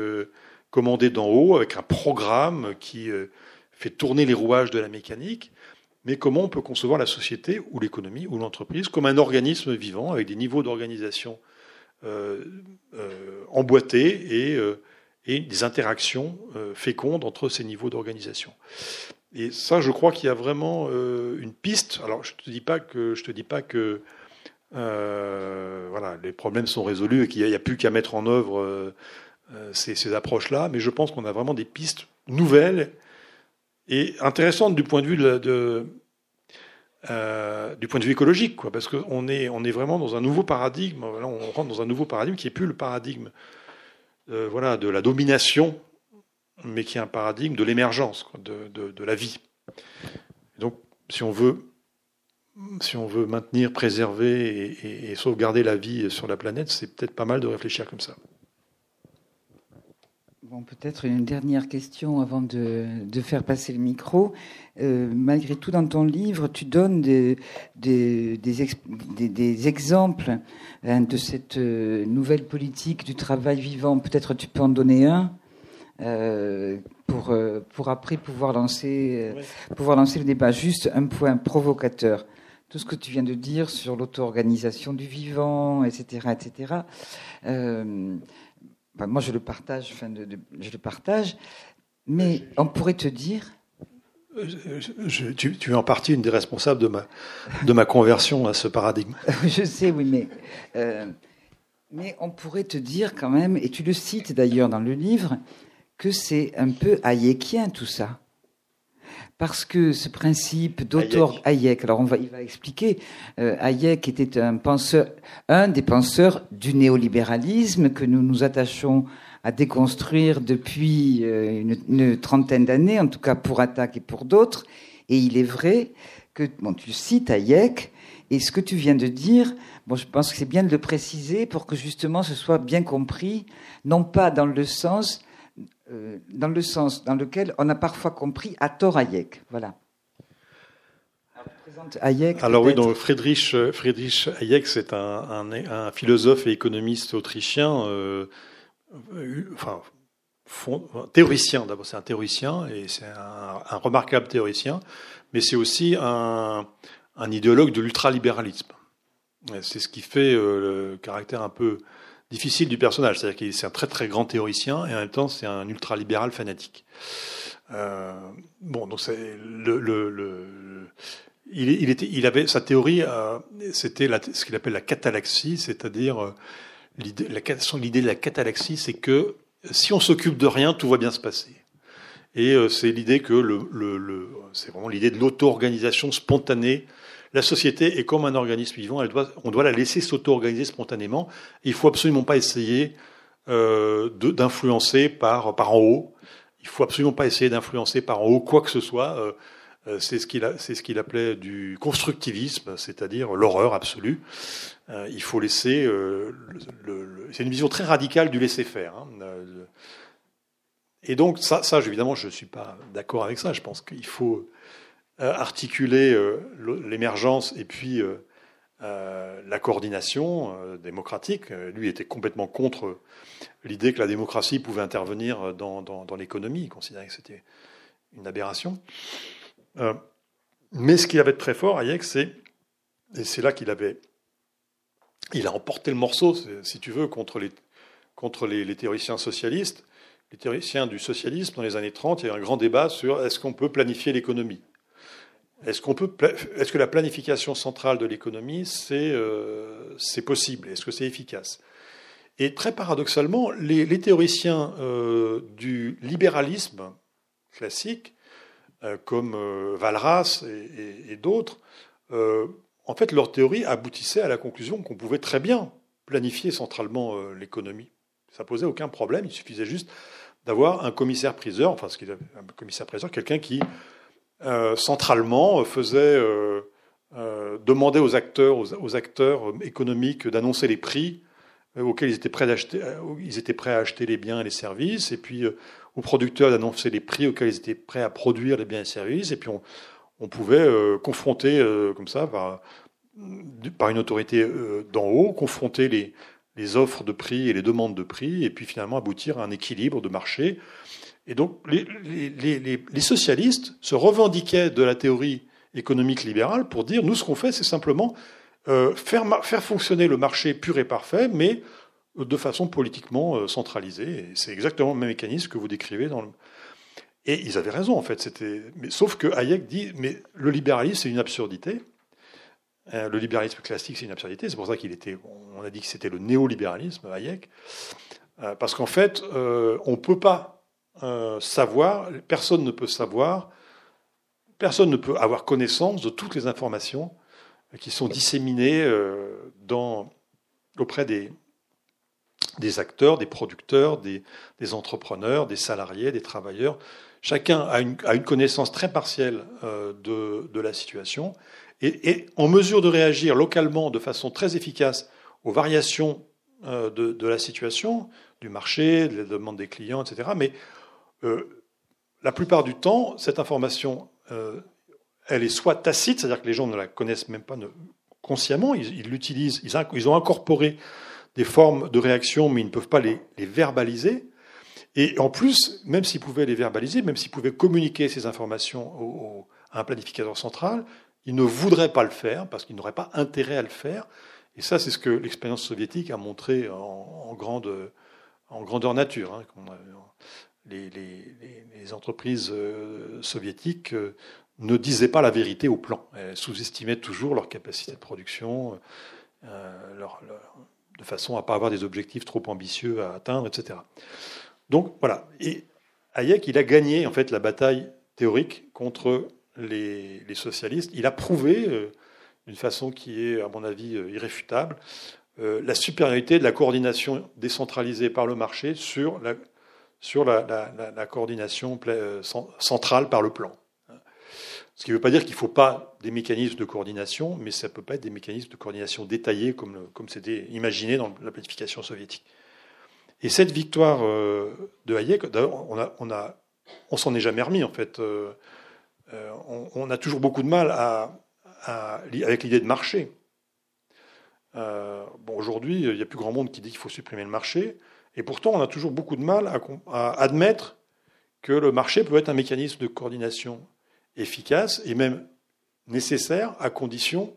commandée d'en haut avec un programme qui fait tourner les rouages de la mécanique, mais comment on peut concevoir la société ou l'économie ou l'entreprise comme un organisme vivant avec des niveaux d'organisation euh, euh, emboîtés et, euh, et, des interactions fécondes entre ces niveaux d'organisation? Et ça, je crois qu'il y a vraiment une piste. Alors, je je te dis pas que voilà, les problèmes sont résolus et qu'il n'y a, plus qu'à mettre en œuvre ces, approches-là. Mais je pense qu'on a vraiment des pistes nouvelles et intéressantes du point de vue de, du point de vue écologique, quoi, parce qu'on est, on est vraiment dans un nouveau paradigme. On rentre dans un nouveau paradigme qui est plus le paradigme, voilà, de la domination, mais qui est un paradigme de l'émergence, de, de, de, la vie. donc, si on veut si on veut maintenir, préserver et, sauvegarder la vie sur la planète, c'est peut-être pas mal de réfléchir comme ça. Bon, peut-être une dernière question avant de, faire passer le micro. Euh, malgré tout, dans ton livre, tu donnes des, des, des, exemples hein, de cette euh, nouvelle politique du travail vivant. Peut-être tu peux en donner un euh, pour, pour après pouvoir lancer, pouvoir lancer le débat. Juste un point provocateur tout ce que tu viens de dire sur l'auto-organisation du vivant, etc., etc. Euh, moi, je le partage, enfin, je le partage, mais on pourrait te dire, tu, es en partie une des responsables de ma, de ma conversion à ce paradigme. Je sais, oui, mais, euh, mais on pourrait te dire quand même, et tu le cites d'ailleurs dans le livre, que c'est un peu hayekien tout ça. Parce que ce principe d'auteur Hayek, alors on va, il va expliquer, euh, Hayek était un penseur, un des penseurs du néolibéralisme que nous nous attachons à déconstruire depuis euh, une, trentaine d'années, en tout cas pour Attaque et pour d'autres. Et il est vrai que, bon, tu cites Hayek, et ce que tu viens de dire, bon, je pense que c'est bien de le préciser pour que justement ce soit bien compris, non pas dans le sens, euh, dans le sens dans lequel on a parfois compris à tort Hayek. Voilà. Hayek, Alors oui, donc Friedrich, Friedrich Hayek, c'est un, un, philosophe et économiste autrichien euh, euh, enfin, théoricien, d'abord c'est un théoricien, et c'est un, remarquable théoricien, mais c'est aussi un, idéologue de l'ultralibéralisme. C'est ce qui fait euh, le caractère un peu difficile du personnage, c'est-à-dire qu'il c'est un très très grand théoricien, et en même temps c'est un ultralibéral fanatique. Euh, bon, donc c'est le, le, il, était, il avait sa théorie, c'était ce qu'il appelle la catalaxie, c'est-à-dire L'idée de la catalaxie, c'est que si on s'occupe de rien, tout va bien se passer. Et euh, c'est l'idée que le, le, le c'est vraiment l'idée de l'auto-organisation spontanée. La société est comme un organisme vivant, on doit la laisser s'auto-organiser spontanément. Il faut absolument pas essayer euh, d'influencer par, par en haut. Il faut absolument pas essayer d'influencer par en haut quoi que ce soit. Euh, euh c'est ce qu'il ce appelait du constructivisme, c'est-à-dire l'horreur absolue. Il faut laisser. C'est une vision très radicale du laisser faire. Hein. Et donc ça, ça évidemment, je ne suis pas d'accord avec ça. Je pense qu'il faut articuler l'émergence et puis la coordination démocratique. Lui était complètement contre l'idée que la démocratie pouvait intervenir dans, dans, dans l'économie. Il considérait que c'était une aberration. mais ce qu'il avait de très fort, Hayek, c'est, et c'est là qu'il avait il a emporté le morceau, si tu veux, contre les, contre les, théoriciens socialistes. Les théoriciens du socialisme, dans les années 30, il y a eu un grand débat sur est-ce qu'on peut planifier l'économie est-ce, qu'on peut, est-ce que la planification centrale de l'économie, c'est, euh, c'est possible? Est-ce que c'est efficace? Et très paradoxalement, les, théoriciens euh, du libéralisme classique, euh, comme Valras et, d'autres, en fait, leur théorie aboutissait à la conclusion qu'on pouvait très bien planifier centralement l'économie. Ça posait aucun problème, il suffisait juste d'avoir un commissaire-priseur, enfin, ce qu'il un commissaire-priseur, quelqu'un qui centralement faisait euh, demander aux acteurs, aux, acteurs économiques d'annoncer les prix auxquels ils étaient prêts d'acheter, ils étaient prêts à acheter les biens et les services, et puis aux producteurs d'annoncer les prix auxquels ils étaient prêts à produire les biens et services, et puis on, on pouvait euh, confronter euh, comme ça par, par une autorité euh, d'en haut, confronter les, les offres de prix et les demandes de prix, et puis finalement aboutir à un équilibre de marché. Et donc les, socialistes se revendiquaient de la théorie économique libérale pour dire nous ce qu'on fait c'est simplement euh, faire, faire fonctionner le marché pur et parfait, mais de façon politiquement centralisée. C'est exactement le même mécanisme que vous décrivez dans le, et ils avaient raison, en fait. C'était... Mais, sauf que Hayek dit, mais le libéralisme, c'est une absurdité. Euh, le libéralisme classique, c'est une absurdité. C'est pour ça qu'il était, on a dit que c'était le néolibéralisme, Hayek. Euh, parce qu'en fait, euh, on ne peut pas savoir, personne ne peut savoir, personne ne peut avoir connaissance de toutes les informations qui sont disséminées dans, auprès des, acteurs, des producteurs, des, entrepreneurs, des salariés, des travailleurs, Chacun a une, connaissance très partielle euh, de, la situation et est en mesure de réagir localement de façon très efficace aux variations euh, de, la situation, du marché, des demandes des clients, etc. Mais euh, la plupart du temps, cette information, elle est soit tacite, c'est-à-dire que les gens ne la connaissent même pas consciemment, ils l'utilisent, ils, ont incorporé des formes de réaction, mais ils ne peuvent pas les verbaliser. Et en plus, même s'ils pouvaient les verbaliser, même s'ils pouvaient communiquer ces informations à un planificateur central, ils ne voudraient pas le faire parce qu'ils n'auraient pas intérêt à le faire. Et ça, c'est ce que l'expérience soviétique a montré en, grande, en grandeur nature. Hein, les, entreprises soviétiques ne disaient pas la vérité au plan. Elles sous-estimaient toujours leur capacité de production, de façon à ne pas avoir des objectifs trop ambitieux à atteindre, etc. Donc voilà. Et Hayek, il a gagné en fait la bataille théorique contre les, socialistes. Il a prouvé, euh, d'une façon qui est, à mon avis, euh, irréfutable, euh, la supériorité de la coordination décentralisée par le marché sur la, sur la, coordination centrale par le plan. Ce qui ne veut pas dire qu'il ne faut pas des mécanismes de coordination, mais ça ne peut pas être des mécanismes de coordination détaillés comme, c'était imaginé dans la planification soviétique. Et cette victoire de Hayek, on a, s'en est jamais remis en fait. Euh, euh, on, a toujours beaucoup de mal avec l'idée de marché. Euh, aujourd'hui, il n'y a plus grand monde qui dit qu'il faut supprimer le marché, et pourtant, on a toujours beaucoup de mal à, admettre que le marché peut être un mécanisme de coordination efficace et même nécessaire à condition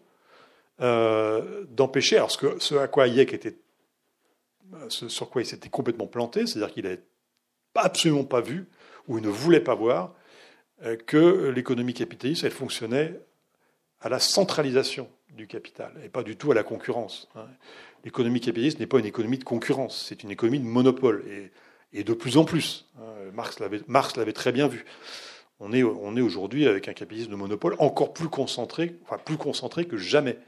d'empêcher. Alors, ce, à quoi Hayek était, sur quoi il s'était complètement planté, c'est-à-dire qu'il n'avait absolument pas vu où il ne voulait pas voir euh, que l'économie capitaliste, elle fonctionnait à la centralisation du capital et pas du tout à la concurrence. Hein. L'économie capitaliste n'est pas une économie de concurrence, c'est une économie de monopole et, de plus en plus. Hein. Marx l'avait très bien vu. On est, on est aujourd'hui avec un capitalisme de monopole encore plus concentré, enfin plus concentré que jamais.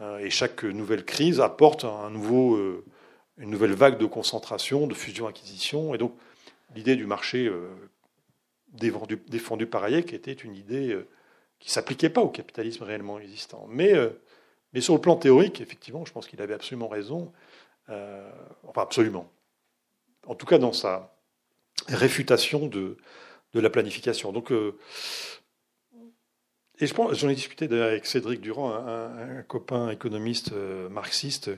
Hein. Et chaque nouvelle crise apporte euh, une nouvelle vague de concentration, de fusion-acquisition. Et donc, l'idée du marché euh, défendue par Hayek était une idée euh, qui s'appliquait pas au capitalisme réellement existant. Mais, euh, mais sur le plan théorique, effectivement, je pense qu'il avait absolument raison. enfin, absolument. En tout cas, dans sa réfutation de, de la planification. Donc, et je pense, j'en ai discuté avec Cédric Durand, un, copain économiste marxiste,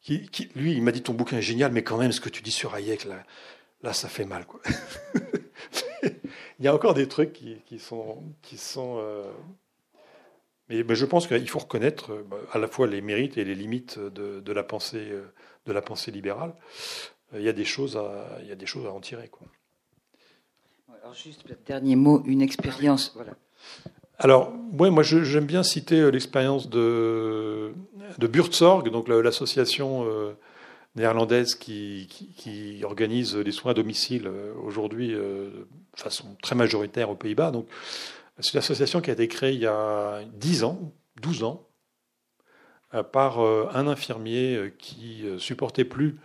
qui, qui, lui, il m'a dit ton bouquin est génial, mais quand même, ce que tu dis sur Hayek, là, là, ça fait mal. Quoi. Il y a encore des trucs qui, sont. Qui sont euh, mais, je pense qu'il faut reconnaître euh, à la fois les mérites et les limites de, la, pensée, euh, de la pensée libérale. Il y a des choses à, il y a des choses à en tirer. Quoi. Alors, juste dernier mot, une expérience. Voilà. Alors, ouais, moi, j'aime bien citer l'expérience de, de Buurtzorg, donc l'association néerlandaise qui, qui, organise les soins à domicile aujourd'hui de façon très majoritaire aux Pays-Bas. Donc, c'est une association qui a été créée il y a 10 ans, 12 ans, euh, par un infirmier qui supportait plus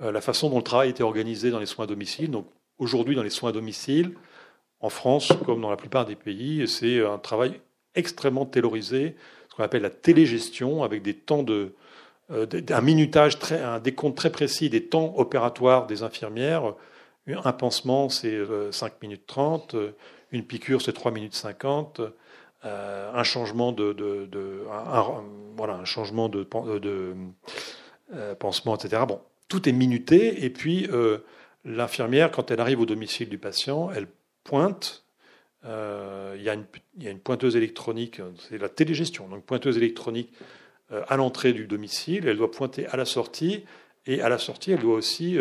la façon dont le travail était organisé dans les soins à domicile. Donc, aujourd'hui, dans les soins à domicile, en France, comme dans la plupart des pays, c'est un travail extrêmement taylorisé, ce qu'on appelle la télégestion, avec des temps de, euh, un minutage, très, un décompte très précis des temps opératoires des infirmières. Un pansement, c'est 5 euh, minutes 30, une piqûre, c'est 3 minutes 50, euh, un changement de, voilà, un changement de, pansement, etc. Tout est minuté, et puis l'infirmière, quand elle arrive au domicile du patient, elle pointe. il, y a une, pointeuse électronique, c'est la télégestion, donc pointeuse électronique euh, à l'entrée du domicile, elle doit pointer à la sortie, et à la sortie, elle doit aussi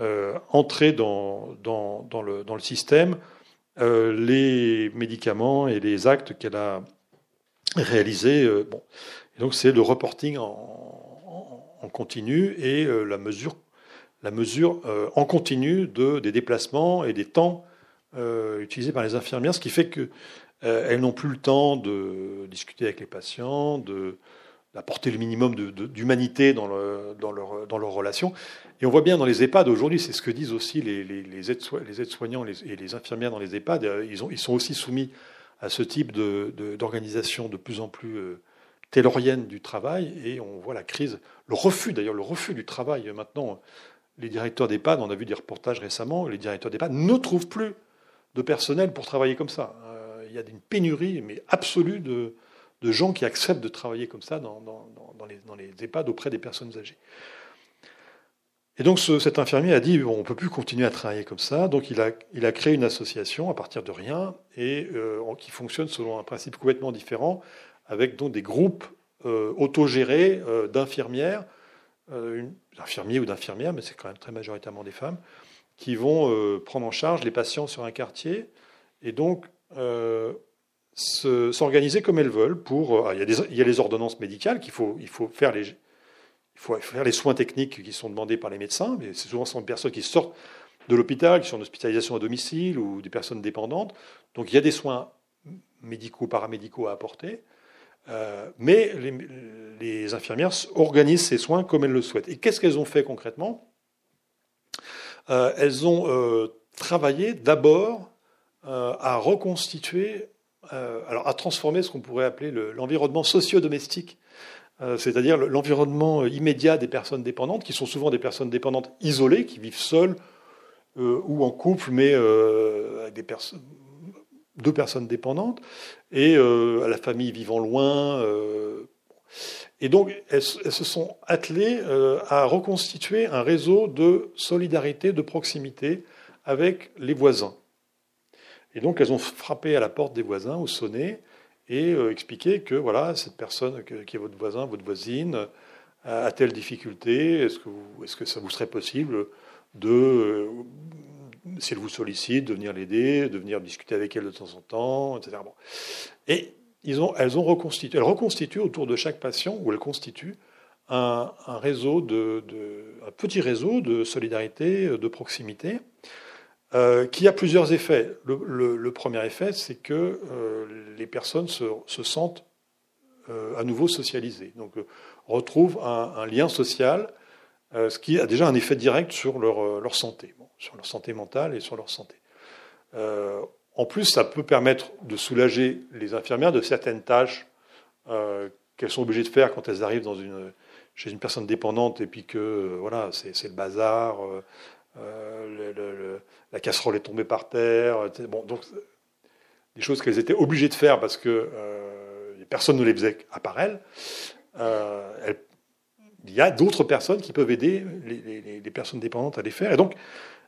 euh, euh, entrer dans, le, système les médicaments et les actes qu'elle a réalisés. bon. donc c'est le reporting en, en, continu et la mesure, la mesure en continu de, des déplacements et des temps utilisés par les infirmières, ce qui fait qu'elles n'ont plus le temps de discuter avec les patients, de, d'apporter le minimum d'humanité dans, le, dans, leur, dans leurs relations. Et on voit bien dans les EHPAD aujourd'hui, c'est ce que disent aussi les, aides-soignants et les infirmières dans les EHPAD, euh, ils, ont, ils sont aussi soumis à ce type d'organisation de, plus en plus euh, du travail, et on voit la crise, le refus d'ailleurs, le refus du travail. Maintenant, les directeurs d'EHPAD, on a vu des reportages récemment, les directeurs d'EHPAD ne trouvent plus de personnel pour travailler comme ça. Euh, il y a une pénurie, mais absolue de, de gens qui acceptent de travailler comme ça dans, les, EHPAD auprès des personnes âgées. Et donc cet infirmier a dit on ne peut plus continuer à travailler comme ça, donc il a, il a créé une association à partir de rien et euh, qui fonctionne selon un principe complètement différent, avec donc des groupes euh, autogérés euh, d'infirmières, d'infirmiers ou d'infirmières, mais c'est quand même très majoritairement des femmes, qui vont prendre en charge les patients sur un quartier et donc s'organiser comme elles veulent. Pour, il, y a il y a les ordonnances médicales qu'il faut, il faut faire les, il faut faire les soins techniques qui sont demandés par les médecins, mais c'est souvent des personnes qui sortent de l'hôpital, qui sont en hospitalisation à domicile ou des personnes dépendantes. Donc il y a des soins médicaux, paramédicaux à apporter. Euh, mais les, infirmières organisent ces soins comme elles le souhaitent. Et qu'est-ce qu'elles ont fait concrètement? Euh, Elles ont euh, travaillé d'abord à reconstituer, alors à transformer ce qu'on pourrait appeler l'environnement socio-domestique, c'est-à-dire l'environnement immédiat des personnes dépendantes, qui sont souvent des personnes dépendantes isolées, qui vivent seules ou en couple, mais avec deux personnes dépendantes, et euh, à la famille vivant loin. Euh, et donc, elles, se sont attelées euh, à reconstituer un réseau de solidarité, de proximité avec les voisins. Et donc, elles ont frappé à la porte des voisins, ou sonné, et expliqué que voilà, cette personne qui est votre voisin, votre voisine, a telle difficulté, est-ce que, est que ça vous serait possible de elle vous sollicite, de venir l'aider, de venir discuter avec elle de temps en temps, etc. Et elles ont reconstitué, elles reconstituent autour de chaque patient, ou elles constituent un petit réseau de solidarité, de proximité, euh, qui a plusieurs effets. Le, premier effet, c'est que euh, les personnes se, sentent euh, à nouveau socialisées, donc retrouvent un, lien social, ce qui a déjà un effet direct sur leur, santé sur leur santé mentale et sur leur santé. En plus, ça peut permettre de soulager les infirmières de certaines tâches qu'elles sont obligées de faire quand elles arrivent chez une personne dépendante et puis que voilà, c'est le bazar, la casserole est tombée par terre. Bon, donc des choses qu'elles étaient obligées de faire parce que personne ne les faisait à part elles. il y a d'autres personnes qui peuvent aider les, personnes dépendantes à les faire. Et donc,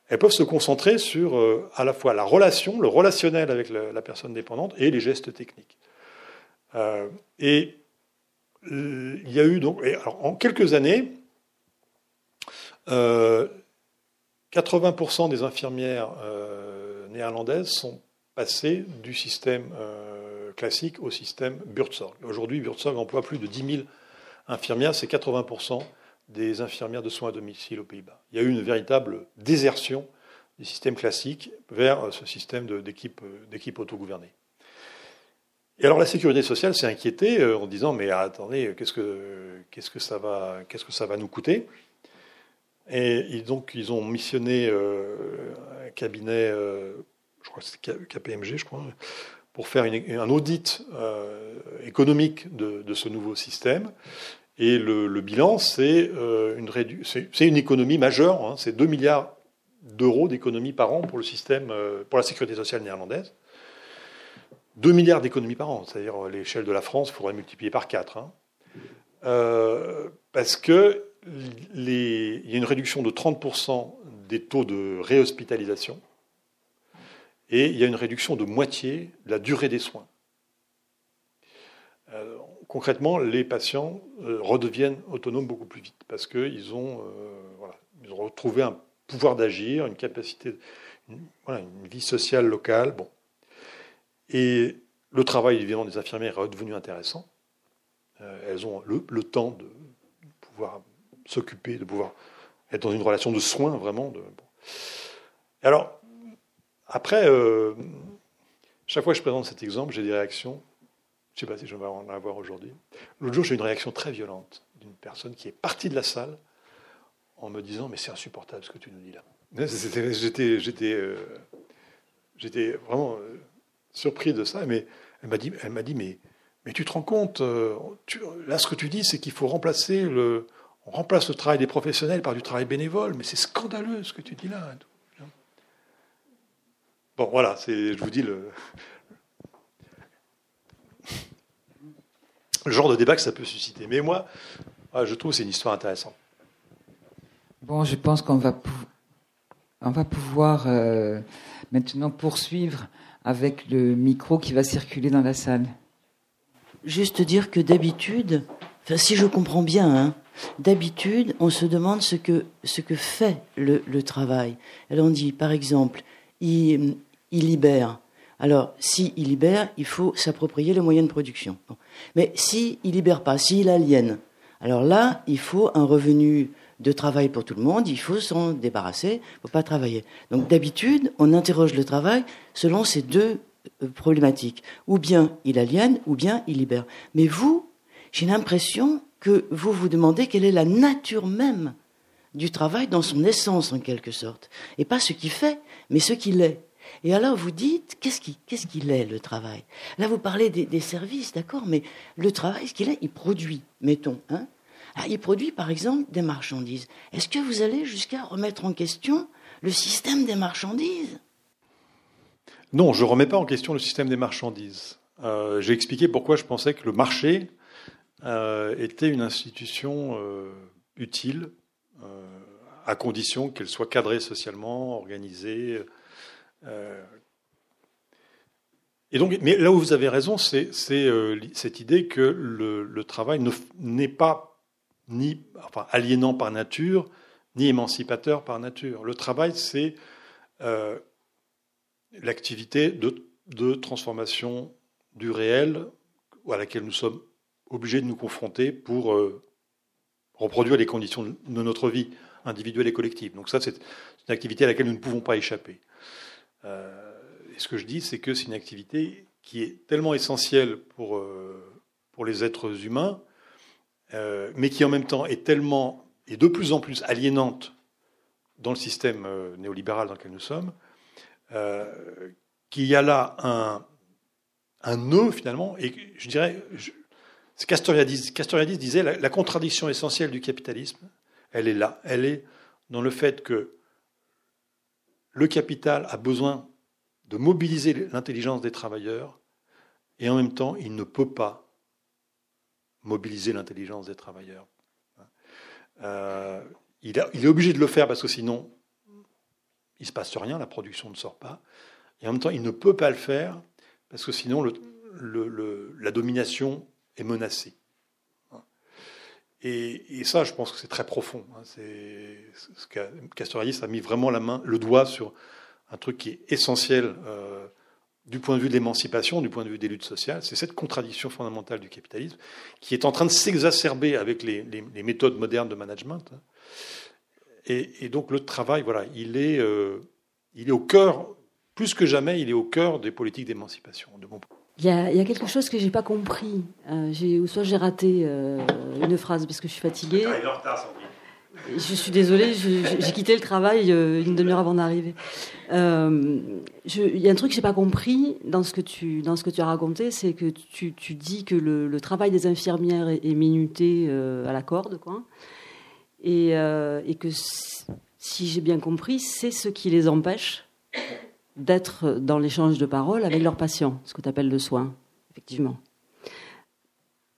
elles peuvent se concentrer sur euh, à la fois la relation, le relationnel avec la, personne dépendante et les gestes techniques. Euh, et il y a eu donc, alors, en quelques années, 80% euh, des infirmières néerlandaises sont passées du système classique au système Buurtzorg. Aujourd'hui, Buurtzorg emploie plus de 10 000 infirmières, c'est 80% des infirmières de soins à domicile aux Pays-Bas. Il y a eu une véritable désertion du système classique vers ce système d'équipe autogouvernée. Et alors la sécurité sociale s'est inquiétée euh, en disant mais attendez qu'est-ce que ça va nous coûter? Et donc ils ont missionné euh, un cabinet, euh, je crois que c'est KPMG, je crois, pour faire un audit économique de, ce nouveau système. Et le, bilan, c'est euh, une, économie majeure, hein. c'est 2 milliards d'euros d'économie par an pour le système, euh, pour la sécurité sociale néerlandaise. 2 milliards d'économies par an, c'est-à-dire l'échelle de la France, il faudrait multiplier par 4. Hein. Euh, parce qu'il y a une réduction de 30% des taux de réhospitalisation et il y a une réduction de moitié de la durée des soins concrètement, les patients euh, redeviennent autonomes beaucoup plus vite parce qu'ils ont, euh, ont retrouvé un pouvoir d'agir, une capacité, une, vie sociale locale. Et le travail, évidemment, des infirmières est redevenu intéressant. Euh, elles ont le, temps de pouvoir s'occuper, de pouvoir être dans une relation de soins, vraiment. De, Alors, après, chaque fois que je présente cet exemple, j'ai des réactions je ne sais pas si je vais en avoir aujourd'hui. L'autre jour, j'ai eu une réaction très violente d'une personne qui est partie de la salle en me disant Mais c'est insupportable ce que tu nous dis là. Euh, j'étais vraiment euh, surpris de ça. Mais elle m'a dit, elle dit mais, mais tu te rends compte, euh, là, ce que tu dis, c'est qu'il faut remplacer le. On remplace le travail des professionnels par du travail bénévole, mais c'est scandaleux ce que tu dis là. Bon, voilà, c'est, je vous dis le, le genre de débat que ça peut susciter. Mais moi, je trouve que c'est une histoire intéressante. Bon, je pense qu'on va, on va pouvoir euh, maintenant poursuivre avec le micro qui va circuler dans la salle. Juste dire que d'habitude, Si je comprends bien, hein, d'habitude, on se demande ce que, fait le, travail. Alors on dit, par exemple, il, libère. Alors, s'il il libère, il faut s'approprier les moyens de production. Mais s'il il libère pas, s'il aliène, alors là, il faut un revenu de travail pour tout le monde, il faut s'en débarrasser, il ne faut pas travailler. Donc d'habitude, on interroge le travail selon ces deux euh, problématiques. Ou bien il aliène, ou bien il libère. Mais vous, j'ai l'impression que vous vous demandez quelle est la nature même du travail dans son essence en quelque sorte. Et pas ce qu'il fait, mais ce qu'il est. Et alors vous dites, qu'est-ce qu'il est le travail? Là vous parlez des, services, d'accord, mais le travail, ce qu'il est, il produit, mettons. Hein ah, il produit par exemple des marchandises. Est-ce que vous allez jusqu'à remettre en question le système des marchandises? Non, je ne remets pas en question le système des marchandises. Euh, j'ai expliqué pourquoi je pensais que le marché euh, était une institution euh, utile, à condition qu'elle soit cadrée socialement, organisée. et donc, mais là où vous avez raison, c'est cette idée que le, travail n'est pas ni enfin, aliénant par nature, ni émancipateur par nature. Le travail, c'est euh, l'activité de, transformation du réel à laquelle nous sommes obligés de nous confronter pour euh, reproduire les conditions de notre vie individuelle et collective. Donc ça, c'est une activité à laquelle nous ne pouvons pas échapper. Euh, et ce que je dis, c'est que c'est une activité qui est tellement essentielle pour, pour les êtres humains euh, mais qui en même temps est tellement et de plus en plus aliénante dans le système euh, néolibéral dans lequel nous sommes, euh, qu'il y a là un, un nœud finalement, et je dirais, Castoriadis, disait la, la contradiction essentielle du capitalisme, elle est là, elle est dans le fait que le capital a besoin de mobiliser l'intelligence des travailleurs, et en même temps, il ne peut pas mobiliser l'intelligence des travailleurs. Euh, il, est obligé de le faire parce que sinon, il ne se passe rien, la production ne sort pas. Et en même temps, il ne peut pas le faire parce que sinon, la domination est menacée. Et, ça, je pense que c'est très profond. Hein. C'est ce Castoriadis a mis vraiment la main, le doigt sur un truc qui est essentiel euh, du point de vue de l'émancipation, du point de vue des luttes sociales, c'est cette contradiction fondamentale du capitalisme qui est en train de s'exacerber avec les, méthodes modernes de management. Et, donc le travail, voilà, il est, euh, il est au cœur, plus que jamais, il est au cœur des politiques d'émancipation. De il, y a, quelque chose que j'ai pas compris, euh, ou soit j'ai raté euh, une phrase parce que je suis fatiguée. Ah, je suis désolée, j'ai quitté le travail euh, une demi-heure avant d'arriver. Euh, il y a un truc que j'ai pas compris dans ce que tu dans ce que tu as raconté, c'est que tu, tu, dis que le, travail des infirmières est, minuté euh, à la corde, quoi, et, et que si j'ai bien compris, c'est ce qui les empêche d'être dans l'échange de paroles avec leurs patients, ce que tu appelles le soin, effectivement.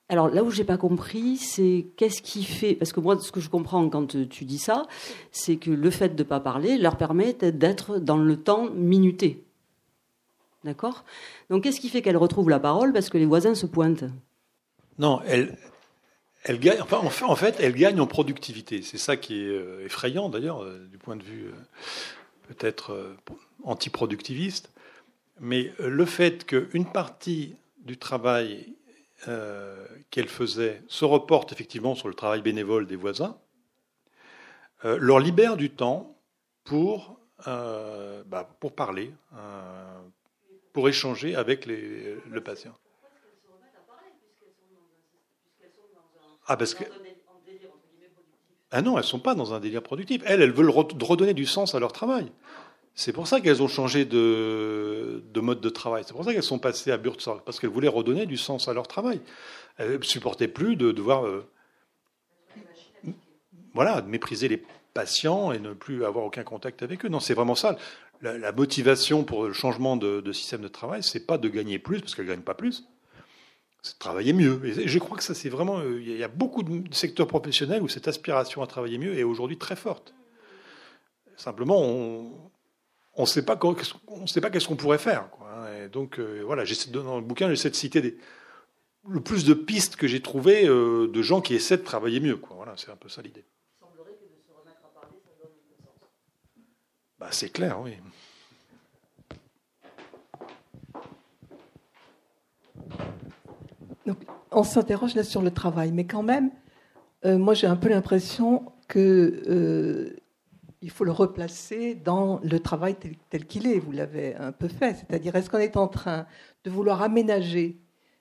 Alors là où j'ai pas compris, c'est qu'est-ce qui fait parce que moi ce que je comprends quand tu dis ça, c'est que le fait de pas parler leur permet d'être dans le temps minuté. D'accord? Donc qu'est-ce qui fait qu'elles retrouvent la parole parce que les voisins se pointent? Non, elles elle gagne, enfin, en fait, elle gagne en productivité. C'est ça qui est euh, effrayant d'ailleurs, euh, du point de vue euh, peut-être antiproductiviste. Mais le fait qu'une partie du travail euh, qu'elle faisait se reporte effectivement sur le travail bénévole des voisins, euh, leur libère du temps pour, euh, bah, pour parler, pour échanger avec le patient. Ah, parce que. Ah non, elles ne sont pas dans un délire productif. Elles, elles veulent redonner du sens à leur travail. C'est pour ça qu'elles ont changé de, mode de travail. C'est pour ça qu'elles sont passées à Buurtzorg, parce qu'elles voulaient redonner du sens à leur travail. Elles ne supportaient plus de devoir euh, voilà, mépriser les patients et ne plus avoir aucun contact avec eux. Non, c'est vraiment ça. La, motivation pour le changement de, système de travail, c'est pas de gagner plus, parce qu'elles ne gagnent pas plus, c'est de travailler mieux. Et je crois que ça, c'est vraiment. Euh, il y a beaucoup de secteurs professionnels où cette aspiration à travailler mieux est aujourd'hui très forte. Simplement, on, on ne sait pas, on sait pas qu'est-ce qu'on pourrait faire. Quoi. Hein. Et donc, euh, voilà, dans le bouquin, j'essaie de citer des, le plus de pistes que j'ai trouvées euh, de gens qui essaient de travailler mieux. Quoi. Voilà, c'est un peu ça l'idée. Bah, c'est clair, oui. Donc, on s'interroge là sur le travail, mais quand même, euh, moi j'ai un peu l'impression que euh, il faut le replacer dans le travail tel, qu'il est. Vous l'avez un peu fait, c'est-à-dire est-ce qu'on est en train de vouloir aménager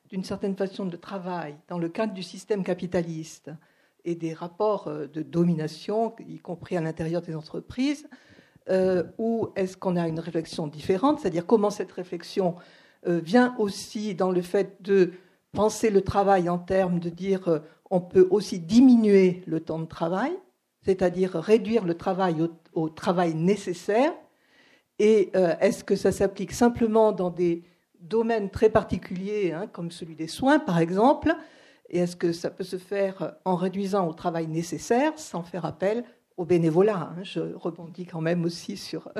d'une certaine façon de travail dans le cadre du système capitaliste et des rapports euh, de domination, y compris à l'intérieur des entreprises, ou est-ce qu'on a une réflexion différente, c'est-à-dire comment cette réflexion vient aussi dans le fait de penser le travail en termes de dire euh, on peut aussi diminuer le temps de travail, c'est-à-dire réduire le travail au, travail nécessaire. Et euh, est-ce que ça s'applique simplement dans des domaines très particuliers, hein, comme celui des soins par exemple? Et est-ce que ça peut se faire en réduisant au travail nécessaire sans faire appel au bénévolat hein? Je rebondis quand même aussi sur.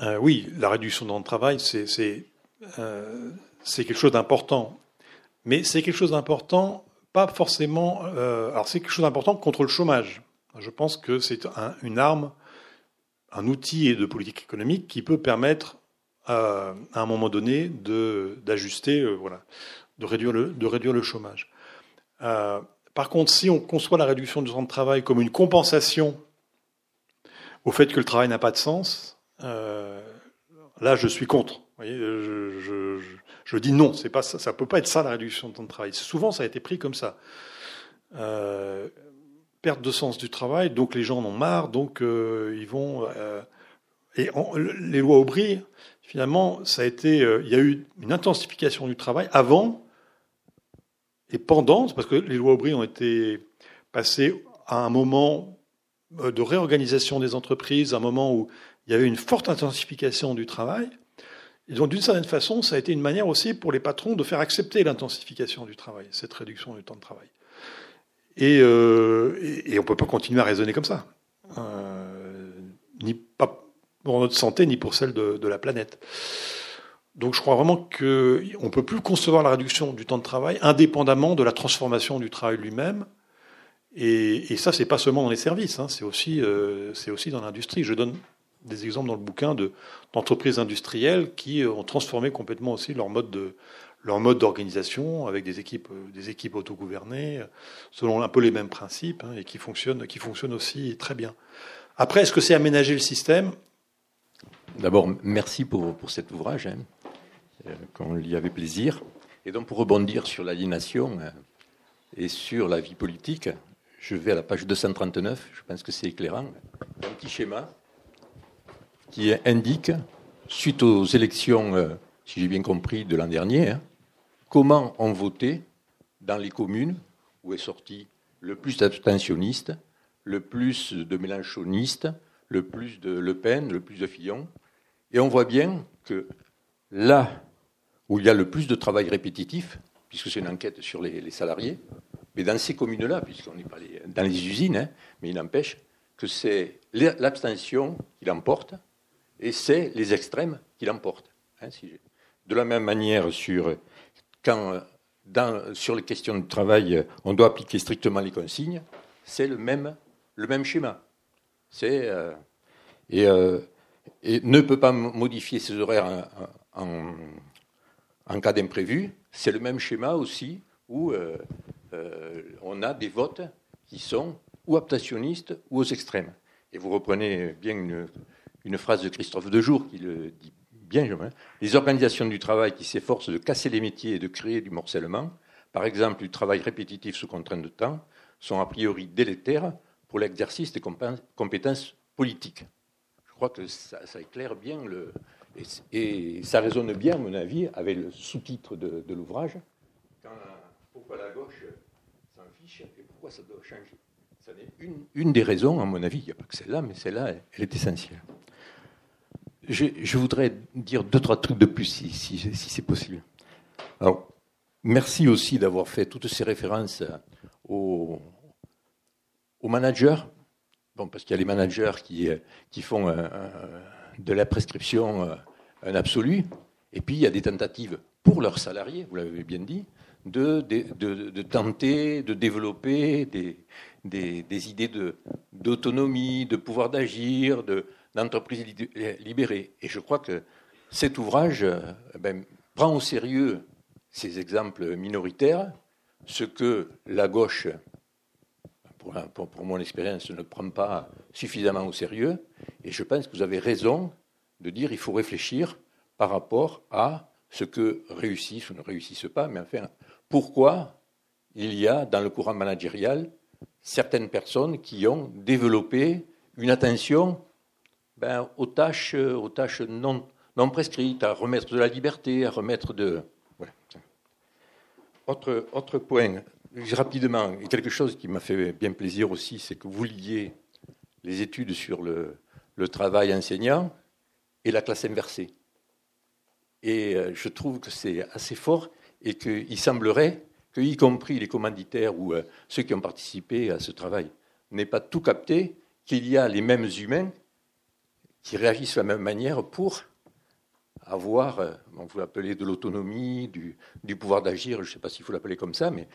Euh, oui, la réduction du temps de travail, euh, c'est quelque chose d'important. Mais c'est quelque chose d'important, pas forcément. Euh, alors, c'est quelque chose d'important contre le chômage. Je pense que c'est une arme, un outil de politique économique qui peut permettre, à un moment donné, d'ajuster, voilà, de réduire le, chômage. par contre, si on conçoit la réduction du temps de travail comme une compensation au fait que le travail n'a pas de sens, euh, là, je suis contre. Dis non, c'est pas ça, ça peut pas être ça la réduction de temps de travail. Souvent, ça a été pris comme ça. Euh, perte de sens du travail, donc les gens en ont marre, donc euh, ils vont. et les lois Aubry, finalement, ça a été, il y a eu une intensification du travail avant et pendant, parce que les lois Aubry ont été passées à un moment de réorganisation des entreprises, un moment où il y avait une forte intensification du travail. Et donc, d'une certaine façon, ça a été une manière aussi pour les patrons de faire accepter l'intensification du travail, cette réduction du temps de travail. Et, euh, on ne peut pas continuer à raisonner comme ça. Euh, ni pour notre santé, ni pour celle de, la planète. Donc je crois vraiment qu'on ne peut plus concevoir la réduction du temps de travail indépendamment de la transformation du travail lui-même. Et, ça, c'est pas seulement dans les services, hein, c'est aussi, euh, aussi dans l'industrie. Je donne des exemples dans le bouquin d'entreprises industrielles qui ont transformé complètement aussi leur mode de leur mode d'organisation avec des équipes des équipes autogouvernées selon un peu les mêmes principes hein, et qui fonctionnent qui fonctionnent aussi très bien. Après, est-ce que c'est aménager le système? D'abord, merci pour, pour cet ouvrage, hein, euh, qu'on lit avec plaisir. Et donc, pour rebondir sur l'aliénation euh, et sur la vie politique, je vais à la page 239, je pense que c'est éclairant. Un petit schéma qui indique, suite aux élections, euh, si j'ai bien compris, de l'an dernier, hein, comment ont voté dans les communes où est sorti le plus d'abstentionnistes, le plus de mélanchonistes, le plus de Le Pen, le plus de Fillon. Et on voit bien que là où il y a le plus de travail répétitif, puisque c'est une enquête sur les, salariés, mais dans ces communes-là, puisqu'on n'est pas dans les usines, hein, mais il n'empêche que c'est l'abstention qui l'emporte, et c'est les extrêmes qui l'emportent. Hein, de la même manière, sur, quand, dans, sur les questions de travail, on doit appliquer strictement les consignes, c'est le même, le même schéma. C'est, euh, et, euh, et, ne peut pas modifier ses horaires en, en, cas d'imprévu. C'est le même schéma aussi où euh, on a des votes qui sont ou abstentionnistes ou aux extrêmes. Et vous reprenez bien une, une phrase de Christophe Dejour qui le dit bien. Les organisations du travail qui s'efforcent de casser les métiers et de créer du morcellement, par exemple du travail répétitif sous contrainte de temps, sont a priori délétères pour l'exercice des compétences politiques. Je crois que ça, éclaire bien le. Et, ça résonne bien, à mon avis, avec le sous-titre de, l'ouvrage. pourquoi la gauche s'en fiche et pourquoi ça doit changer? Une, une, des raisons, à mon avis, il n'y a pas que celle-là, mais celle-là, elle est essentielle. Je, voudrais dire deux, trois trucs de plus, si, c'est possible. Alors, merci aussi d'avoir fait toutes ces références aux, managers. Bon, parce qu'il y a les managers qui, qui font un, de la prescription euh, un absolu. Et puis, il y a des tentatives pour leurs salariés, vous l'avez bien dit, de, de, tenter de développer des, des, idées d'autonomie, de, pouvoir d'agir, d'entreprise libérée. Et je crois que cet ouvrage euh, ben, prend au sérieux ces exemples minoritaires, ce que la gauche, pour, pour mon expérience, ne prend pas suffisamment au sérieux. Et je pense que vous avez raison de dire qu'il faut réfléchir par rapport à ce que réussissent ou ne réussissent pas, mais enfin, pourquoi il y a dans le courant managérial certaines personnes qui ont développé une attention ben, aux, tâches, aux tâches non, prescrites, à remettre de la liberté, à remettre de. Autre, autre point, rapidement, quelque chose qui m'a fait bien plaisir aussi, c'est que vous liez les études sur le, le travail enseignant et la classe inversée. Et euh, je trouve que c'est assez fort et qu'il semblerait que, y compris les commanditaires ou euh, ceux qui ont participé à ce travail, n'aient pas tout capté qu'il y a les mêmes humains qui réagissent de la même manière pour avoir, euh, vous l'appelez de l'autonomie, du, pouvoir d'agir, je ne sais pas s'il faut l'appeler comme ça, mais,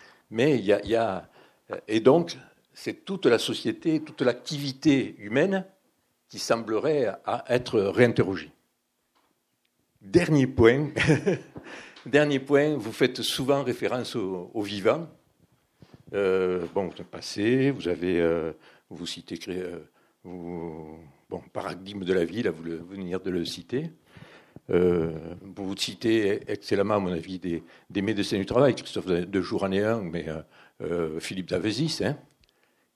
il, y a, a. Et donc, c'est toute la société, toute l'activité humaine qui semblerait être réinterrogée. Dernier point, dernier point, vous faites souvent référence au, vivant. Euh, bon, passé, vous avez, euh, vous citez, euh, paradigme de la vie, là, vous, venez de le citer. Euh, vous citez excellemment, à mon avis, des, médecins du travail, Christophe de Jour-en-un, mais Philippe Davesis. Hein.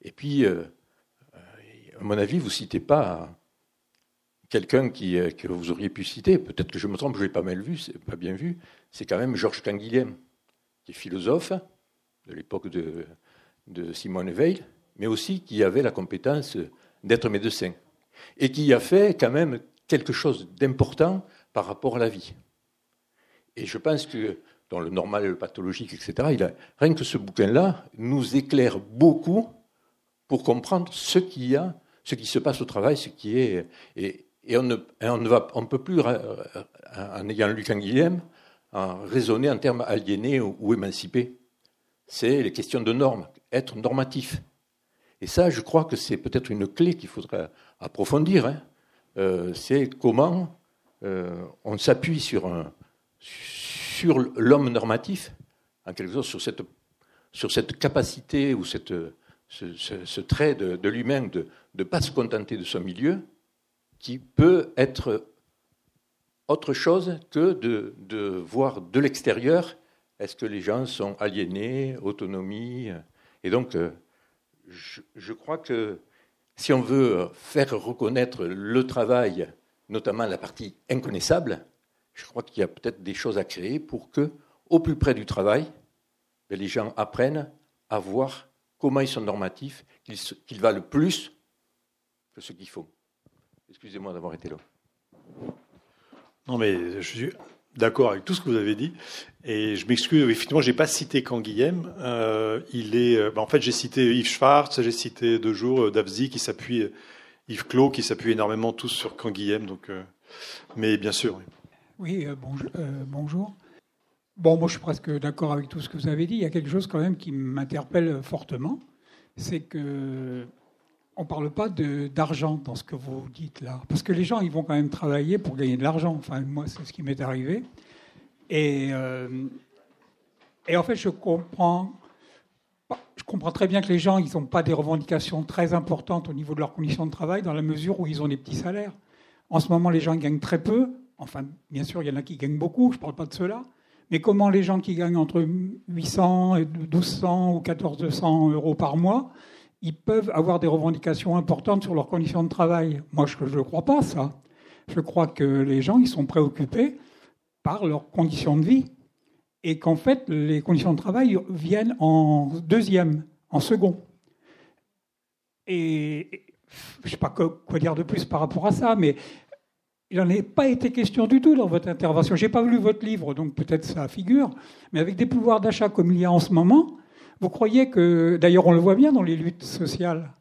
Et puis, à mon avis, vous ne citez pas quelqu'un qui, euh, que vous auriez pu citer, peut-être que je me trompe, je l'ai pas mal vu, c'est pas bien vu, c'est quand même Georges Canguilhem, qui est philosophe de l'époque de, de Simone Veil, mais aussi qui avait la compétence d'être médecin, et qui a fait quand même quelque chose d'important par rapport à la vie. Et je pense que dans le normal, le pathologique, etc., rien que ce bouquin-là nous éclaire beaucoup pour comprendre ce qu'il y a, ce qui se passe au travail, ce qui est. Et, et on ne, peut plus, en ayant lu Canguilhem, raisonner en termes aliénés ou, émancipés. C'est les questions de normes, être normatif. Et ça, je crois que c'est peut-être une clé qu'il faudrait approfondir. Hein. Euh, c'est comment euh, on s'appuie sur, sur l'homme normatif, en quelque sorte sur cette, sur cette capacité ou cette, ce, trait de, de l'humain de ne pas se contenter de son milieu, qui peut être autre chose que de, voir de l'extérieur est-ce que les gens sont aliénés, autonomie. Et donc, euh, je, crois que si on veut faire reconnaître le travail, notamment la partie inconnaissable, je crois qu'il y a peut-être des choses à créer pour que, au plus près du travail, ben, les gens apprennent à voir comment ils sont normatifs, qu'ils valent plus que ce qu'il faut. Excusez-moi d'avoir été là. Non, mais je suis d'accord avec tout ce que vous avez dit. Et je m'excuse, effectivement, je n'ai pas cité Canguilhem. Euh, il est, euh, bah, en fait, j'ai cité Yves Schwartz, j'ai cité deux jours euh, Davzi qui s'appuie, Yves Clos qui s'appuie énormément tous sur Canguilhem. Donc, mais bien sûr. Oui, bonjour. Bon, moi, je suis presque d'accord avec tout ce que vous avez dit. Il y a quelque chose quand même qui m'interpelle fortement, c'est que on ne parle pas d'argent dans ce que vous dites là. Parce que les gens, ils vont quand même travailler pour gagner de l'argent. Enfin, moi, c'est ce qui m'est arrivé. Et, euh, en fait, je comprends, très bien que les gens, ils n'ont pas des revendications très importantes au niveau de leurs conditions de travail, dans la mesure où ils ont des petits salaires. En ce moment, les gens gagnent très peu. Enfin, bien sûr, il y en a qui gagnent beaucoup, je ne parle pas de cela. Mais comment les gens qui gagnent entre 800 et 1200 ou 1400 euros par mois, ils peuvent avoir des revendications importantes sur leurs conditions de travail. Moi, je ne crois pas ça. Je crois que les gens, ils sont préoccupés par leurs conditions de vie et qu'en fait, les conditions de travail viennent en deuxième, en second. Et je ne sais pas quoi dire de plus par rapport à ça, mais il n'en est pas été question du tout dans votre intervention. Je n'ai pas lu votre livre, donc peut-être ça figure, mais avec des pouvoirs d'achat comme il y a en ce moment, vous croyez que, d'ailleurs on le voit bien dans les luttes sociales,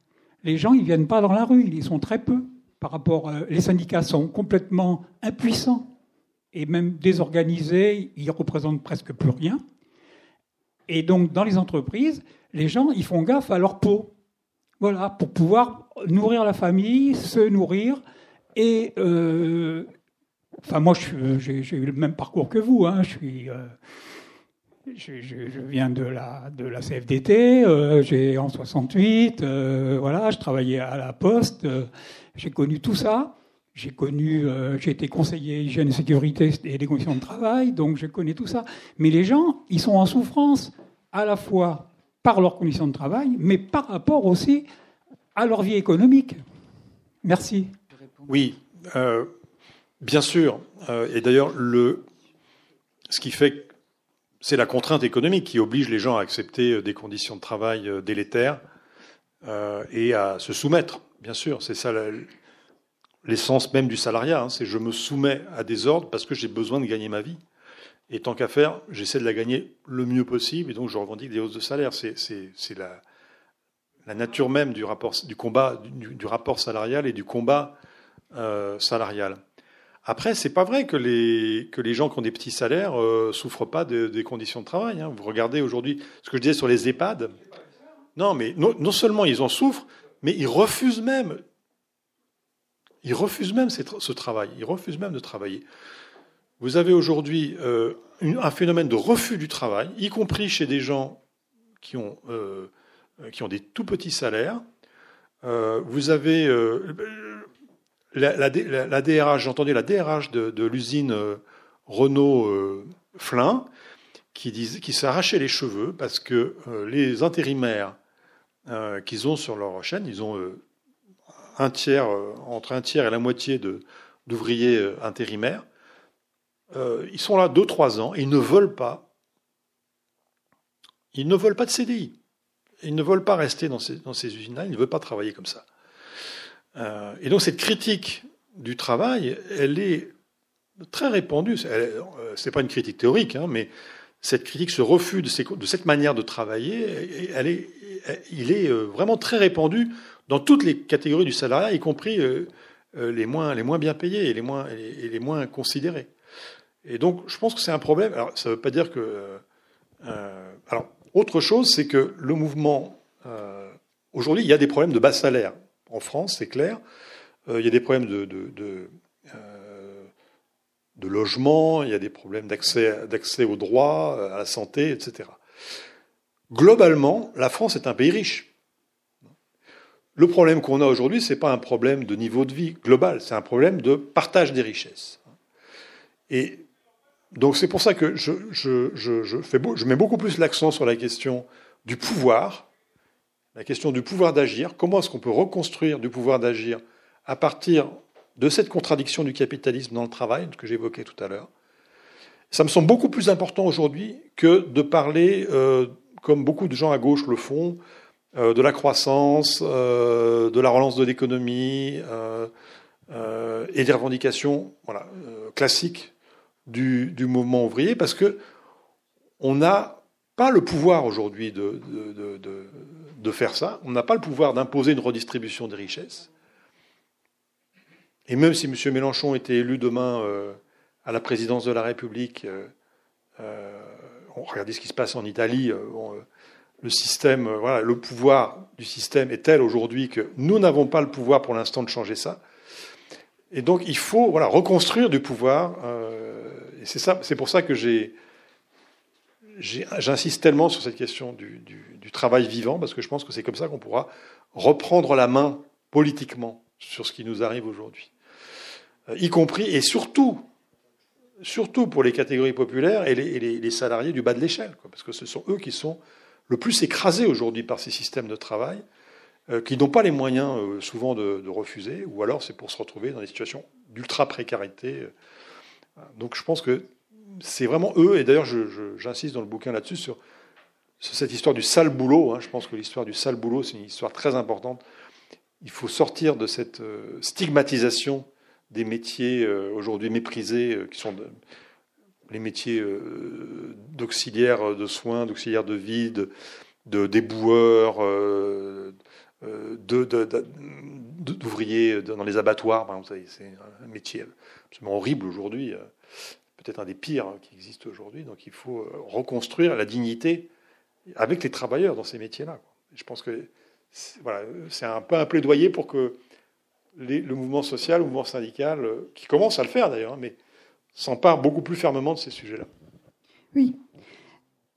les gens ils viennent pas dans la rue, ils sont très peu par rapport. les syndicats sont complètement impuissants et même désorganisés. Ils représentent presque plus rien. Et donc, dans les entreprises, les gens, ils font gaffe à leur peau. Voilà, pour pouvoir nourrir la famille, se nourrir. Et, euh, enfin, moi, j'ai eu le même parcours que vous. Hein. Je suis. Euh, je, viens de la, de CFDT, euh, j'ai en 68, voilà, je travaillais à la Poste, j'ai connu tout ça. J'ai connu, j'ai été conseiller hygiène et sécurité et des conditions de travail, donc je connais tout ça. Mais les gens, ils sont en souffrance à la fois par leurs conditions de travail, mais par rapport aussi à leur vie économique. Merci. Oui, euh, bien sûr. Euh, et d'ailleurs, le, ce qui fait, c'est la contrainte économique qui oblige les gens à accepter euh, des conditions de travail délétères et à se soumettre. Bien sûr, c'est ça l'essence même du salariat. Hein, c'est je me soumets à des ordres parce que j'ai besoin de gagner ma vie. Et tant qu'à faire, j'essaie de la gagner le mieux possible, et donc je revendique des hausses de salaire. C'est la, nature même du, rapport, du combat, du, rapport salarial et du combat euh, salarial. Après, c'est pas vrai que les, que les gens qui ont des petits salaires euh, souffrent pas des conditions de travail. Hein. Vous regardez aujourd'hui ce que je disais sur les EHPAD. Non, mais non, seulement ils en souffrent, mais ils refusent même, ils refusent même ce travail. Ils refusent même de travailler. Vous avez aujourd'hui euh, un phénomène de refus du travail, y compris chez des gens qui ont, euh, qui ont des tout petits salaires. Euh, vous avez la, la, DRH, j'entendais la DRH de, l'usine Renault Flin qui, qui s'arrachait les cheveux parce que les intérimaires qu'ils ont sur leur chaîne, ils ont un tiers, entre un tiers et la moitié d'ouvriers intérimaires euh, ils sont là 2-3 ans et ils ne veulent pas. Ils ne veulent pas de CDI. Ils ne veulent pas rester dans ces usines-là, ils ne veulent pas travailler comme ça. Euh, et donc cette critique du travail, elle est très répandue. Ce n'est euh, pas une critique théorique, hein, mais cette critique, ce refus de, cette manière de travailler, elle est, il est vraiment très répandu dans toutes les catégories du salariat, y compris les, moins, bien payés et les moins, considérés. Et donc, je pense que c'est un problème. Alors, ça veut pas dire que. Euh, euh, alors, autre chose, c'est que le mouvement. Euh, aujourd'hui, il y a des problèmes de bas salaire. En France, c'est clair. il y a des problèmes de, de, logement, il y a des problèmes d'accès, aux droits, à la santé, etc. Globalement, la France est un pays riche. Le problème qu'on a aujourd'hui, ce n'est pas un problème de niveau de vie global, c'est un problème de partage des richesses. Et donc c'est pour ça que je, mets beaucoup plus l'accent sur la question du pouvoir, la question du pouvoir d'agir. Comment est-ce qu'on peut reconstruire du pouvoir d'agir à partir de cette contradiction du capitalisme dans le travail que j'évoquais tout à l'heure? Ça me semble beaucoup plus important aujourd'hui que de parler, euh, comme beaucoup de gens à gauche le font, euh, de la croissance, euh, de la relance de l'économie et des revendications voilà, classiques du, mouvement ouvrier parce que on n'a pas le pouvoir aujourd'hui de, de, faire ça. On n'a pas le pouvoir d'imposer une redistribution des richesses. Et même si M. Mélenchon était élu demain euh, à la présidence de la République, euh, euh, regardez ce qui se passe en Italie. le le pouvoir du système est tel aujourd'hui que nous n'avons pas le pouvoir pour l'instant de changer ça. Et donc il faut voilà, reconstruire du pouvoir c'est ça, c'est pour ça que j'ai, j'insiste tellement sur cette question du, travail vivant, parce que je pense que c'est comme ça qu'on pourra reprendre la main politiquement sur ce qui nous arrive aujourd'hui, euh, y compris et surtout, surtout pour les catégories populaires et les, salariés du bas de l'échelle, parce que ce sont eux qui sont le plus écrasés aujourd'hui par ces systèmes de travail, euh, qui n'ont pas les moyens euh, souvent de, de, refuser, ou alors c'est pour se retrouver dans des situations d'ultra précarité donc je pense que c'est vraiment eux, et d'ailleurs j'insiste dans le bouquin là-dessus sur, cette histoire du sale boulot. Hein. Je pense que l'histoire du sale boulot, c'est une histoire très importante. Il faut sortir de cette euh, stigmatisation des métiers euh, aujourd'hui méprisés, euh, qui sont les métiers d'auxiliaire de soins, d'auxiliaire de vie, de, déboueurs, d'ouvriers dans les abattoirs, c'est un métier absolument horrible aujourd'hui, peut-être un des pires qui existent aujourd'hui. Donc il faut reconstruire la dignité avec les travailleurs dans ces métiers-là. Je pense que voilà, c'est un peu un plaidoyer pour que le mouvement social, le mouvement syndical, qui commence à le faire d'ailleurs, hein, mais s'empare beaucoup plus fermement de ces sujets-là. Oui,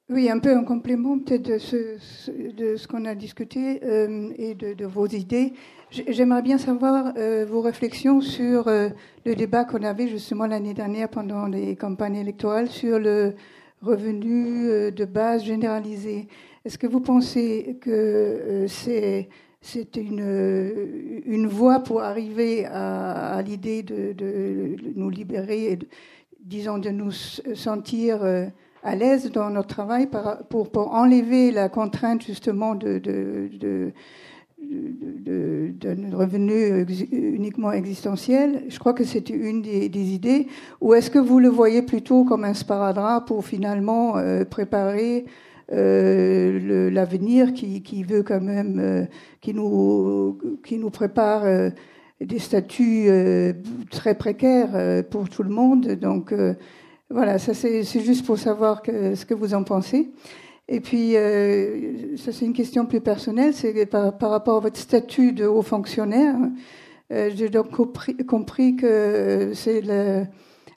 oui, un peu en complément peut-être de ce, de ce qu'on a discuté euh, et de, vos idées. J'aimerais bien savoir euh, vos réflexions sur euh, le débat qu'on avait justement l'année dernière pendant les campagnes électorales sur le revenu de base généralisé. Est-ce que vous pensez que c'est c'est une, une voie pour arriver à, à l'idée de, de, nous libérer, disons de nous sentir à l'aise dans notre travail pour, pour, enlever la contrainte justement de, de, de d'un revenu uniquement existentiel. Je crois que c'était une des, idées. Ou est-ce que vous le voyez plutôt comme un sparadrap pour finalement euh, préparer euh, l'avenir qui, qui, veut quand même, euh, qui, nous, qui nous prépare des statuts très précaires pour tout le monde? Donc voilà, ça c'est juste pour savoir que, ce que vous en pensez. Et puis, euh, ça c'est une question plus personnelle, c'est par, par, rapport à votre statut de haut fonctionnaire. Euh, J'ai donc compris, compris que c'est le,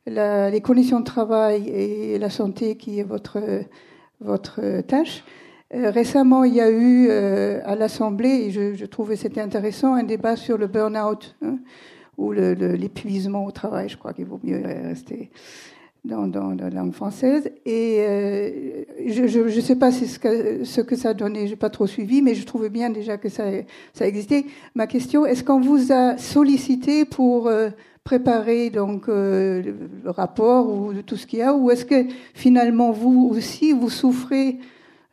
les conditions de travail et la santé qui est votre, votre tâche. Euh, récemment, il y a eu euh, à l'Assemblée, et je, je trouvais c'était intéressant, un débat sur le burn-out hein, ou l'épuisement au travail. Je crois qu'il vaut mieux rester dans, dans, la langue française. Et euh, je ne sais pas ce que, ce que ça donné, j'ai pas trop suivi, mais je trouvais bien déjà que ça, ça existait. Ma question, est-ce qu'on vous a sollicité pour euh, préparer donc euh, le rapport ou tout ce qu'il y a, ou est-ce que finalement vous aussi vous souffrez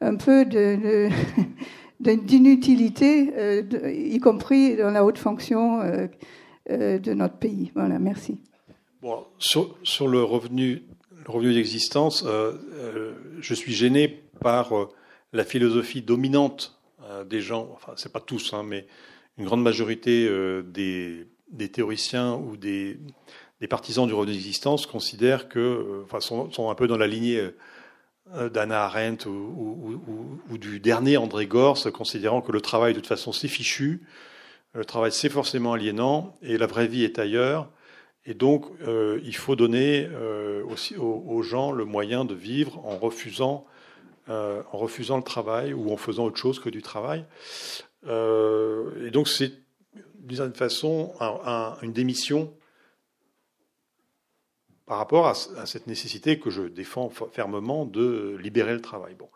un peu de, d'inutilité, y compris dans la haute fonction de notre pays? Voilà, merci. Bon, sur, le revenu, le revenu d'existence, euh, euh, je suis gêné par euh, la philosophie dominante des gens, enfin, c'est pas tous, hein, mais une grande majorité des, théoriciens ou des, partisans du revenu d'existence considèrent que, enfin, sont, un peu dans la lignée d'Anna Arendt ou, ou, du dernier André Gorz, considérant que le travail, de toute façon, c'est fichu, le travail, c'est forcément aliénant, et la vraie vie est ailleurs et donc, euh, il faut donner euh, aussi aux, gens le moyen de vivre en refusant, euh, en refusant le travail ou en faisant autre chose que du travail. et donc, c'est d'une certaine façon une démission par rapport à, cette nécessité que je défends fermement de libérer le travail. Bon.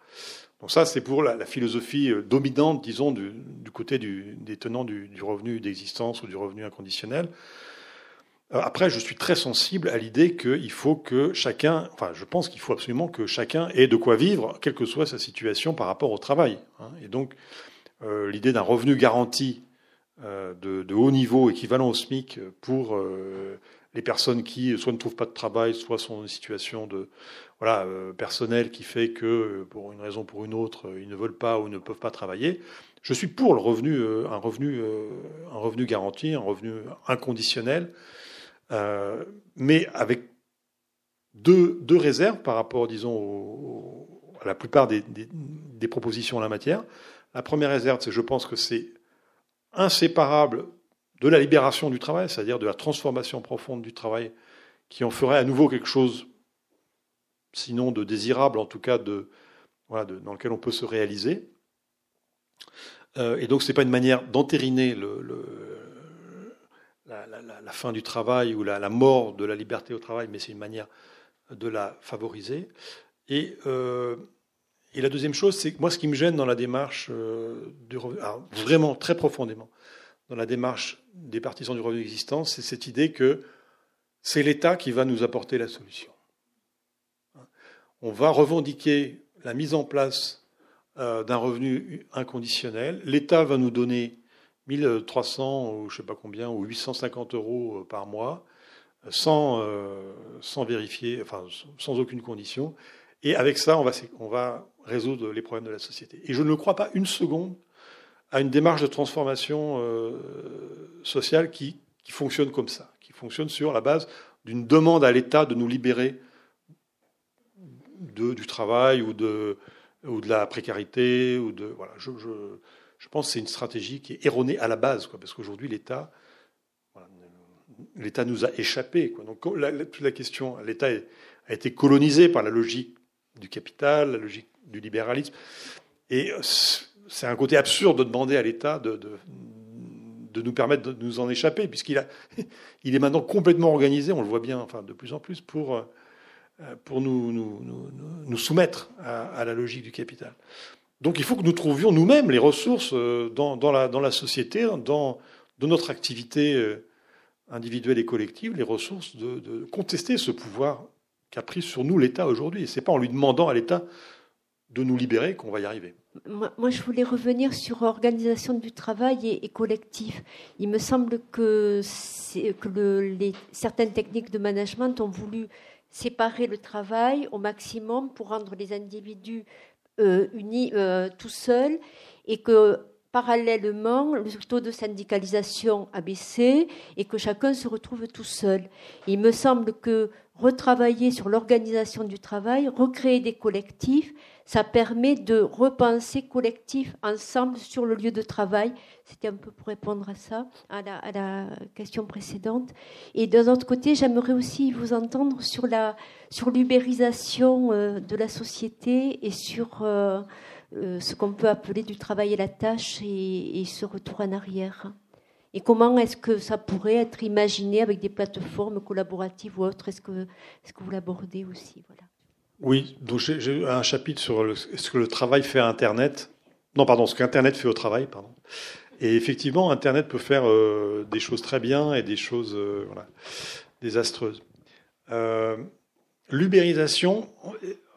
Donc ça, c'est pour la, philosophie dominante, disons, du, côté des tenants du revenu d'existence ou du revenu inconditionnel. Euh, après, je suis très sensible à l'idée qu'il faut que chacun, enfin, je pense qu'il faut absolument que chacun ait de quoi vivre, quelle que soit sa situation par rapport au travail. Hein. Et donc, euh, l'idée d'un revenu garanti euh, de, haut niveau, équivalent au SMIC, pour les personnes qui soit ne trouvent pas de travail, soit sont dans une situation de voilà personnelle qui fait que, pour une raison ou pour une autre, ils ne veulent pas ou ne peuvent pas travailler. Je suis pour le revenu, un revenu, un revenu garanti, un revenu inconditionnel euh, mais avec deux, deux, réserves par rapport, disons, à la plupart des, des, propositions en la matière. La première réserve, c'est je pense que c'est inséparable de la libération du travail, c'est-à-dire de la transformation profonde du travail, qui en ferait à nouveau quelque chose, sinon de désirable, en tout cas de, dans lequel on peut se réaliser. Euh, et donc, ce n'est pas une manière d'entériner le, la, fin du travail ou la, mort de la liberté au travail, mais c'est une manière de la favoriser. Et, euh, la deuxième chose, c'est moi, ce qui me gêne dans la démarche, euh, du, vraiment très profondément, dans la démarche des partisans du revenu d'existence, c'est cette idée que c'est l'État qui va nous apporter la solution. On va revendiquer la mise en place euh, d'un revenu inconditionnel. L'État va nous donner 1300 ou je sais pas combien, ou 850 euros euh, par mois, sans, euh, sans vérifier, enfin, sans aucune condition. Et avec ça, on va, on va résoudre les problèmes de la société. Et je ne crois pas une seconde à une démarche de transformation sociale qui, qui fonctionne comme ça, qui fonctionne sur la base d'une demande à l'État de nous libérer de, du travail ou de, ou de la précarité. Ou de, voilà, je, je pense que c'est une stratégie qui est erronée à la base, parce qu'aujourd'hui, l'État l'État nous a échappé. Donc la, la question, l'État a été colonisé par la logique du capital, la logique du libéralisme. Et c'est un côté absurde de demander à l'État de, nous permettre de nous en échapper, puisqu'il est maintenant complètement organisé, on le voit bien, enfin de plus en plus, pour euh, nous, soumettre à, la logique du capital. Donc il faut que nous trouvions nous-mêmes les ressources euh, dans, la, société, dans, notre activité euh, individuelle et collective, les ressources de, contester ce pouvoir qu'a pris sur nous l'État aujourd'hui. Ce n'est pas en lui demandant à l'État de nous libérer qu'on va y arriver. Moi, je voulais revenir sur organisation du travail et, collectif. Il me semble que, certaines techniques de management ont voulu séparer le travail au maximum pour rendre les individus unis euh, tout seuls et que parallèlement le taux de syndicalisation a baissé et que chacun se retrouve tout seul. Il me semble que retravailler sur l'organisation du travail, recréer des collectifs, ça permet de repenser collectif ensemble sur le lieu de travail. C'était un peu pour répondre à ça, à la, question précédente. Et d'un autre côté, j'aimerais aussi vous entendre sur la sur l'ubérisation euh, de la société et sur euh, euh, ce qu'on peut appeler du travail et la tâche et, ce retour en arrière. Et comment est-ce que ça pourrait être imaginé avec des plateformes collaboratives ou autres? Est-ce que, est que vous l'abordez aussi? Voilà. Oui, donc j'ai un chapitre sur le, ce que le travail fait à Internet. Non, pardon, ce qu'Internet fait au travail, pardon. Et effectivement, Internet peut faire euh, des choses très bien et des choses euh, désastreuses. Euh, L'ubérisation,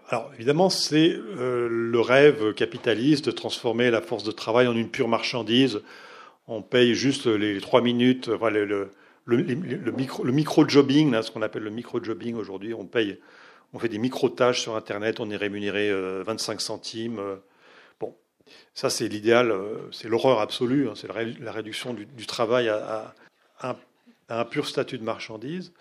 alors évidemment, c'est euh, le rêve capitaliste de transformer la force de travail en une pure marchandise. On paye juste les trois minutes, le, le, le, micro, le micro-jobbing, ce qu'on appelle le micro-jobbing aujourd'hui. On paye on fait des micro-tâches sur Internet, on est rémunéré 25 euh, centimes. Euh. Bon, ça c'est l'idéal, c'est l'horreur absolue, hein, c'est la réduction du, travail à, un, pur statut de marchandise.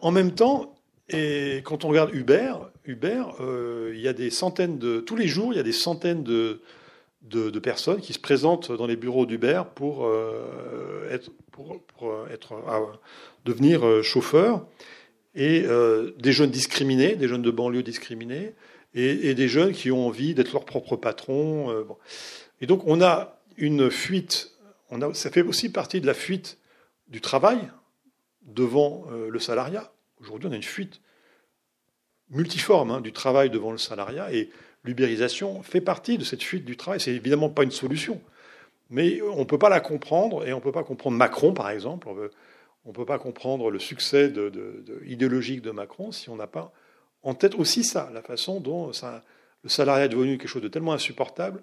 en même temps, et quand on regarde Uber, Uber, euh, il y a des centaines de tous les jours, il y a des centaines de, de, personnes qui se présentent dans les bureaux d'Uber pour euh, être, pour, pour être devenir chauffeur et euh, des jeunes discriminés, des jeunes de banlieue discriminés, et, des jeunes qui ont envie d'être leur propre patron. Euh. Et donc on a une fuite, on a, ça fait aussi partie de la fuite du travail devant euh, le salariat. Aujourd'hui, on a une fuite multiforme hein, du travail devant le salariat, et l'ubérisation fait partie de cette fuite du travail. C'est évidemment pas une solution, mais on ne peut pas la comprendre, et on ne peut pas comprendre Macron, par exemple. On ne peut pas comprendre le succès idéologique de Macron si on n'a pas en tête aussi ça, la façon dont le salariat est devenu quelque chose de tellement insupportable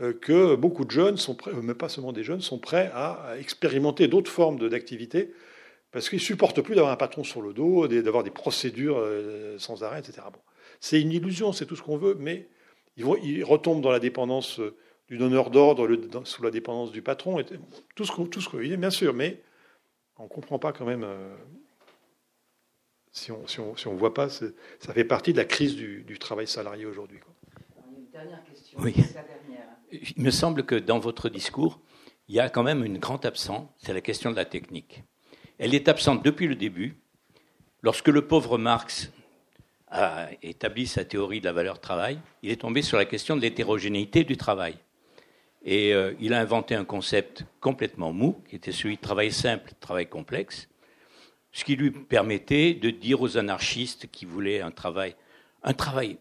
euh, que beaucoup de jeunes sont prêts, mais pas seulement des jeunes, sont prêts à expérimenter d'autres formes d'activité parce qu'ils ne supportent plus d'avoir un patron sur le dos, d'avoir des procédures euh, sans arrêt, etc. Bon. C'est une illusion, c'est tout ce qu'on veut, mais ils, vont, ils, retombent dans la dépendance euh, du donneur d'ordre, sous la dépendance du patron, et tout ce que, tout ce que, bien sûr, mais on ne comprend pas quand même, euh, si on ne si on, si on voit pas, ça fait partie de la crise du, du travail salarié aujourd'hui. Une dernière question. Oui. Il me semble que dans votre discours, il y a quand même une grande absence, c'est la question de la technique. Elle est absente depuis le début. Lorsque le pauvre Marx a établi sa théorie de la valeur travail, il est tombé sur la question de l'hétérogénéité du travail. Et euh, il a inventé un concept complètement mou, qui était celui de travail simple, travail complexe, ce qui lui permettait de dire aux anarchistes qui voulaient un travail, un travail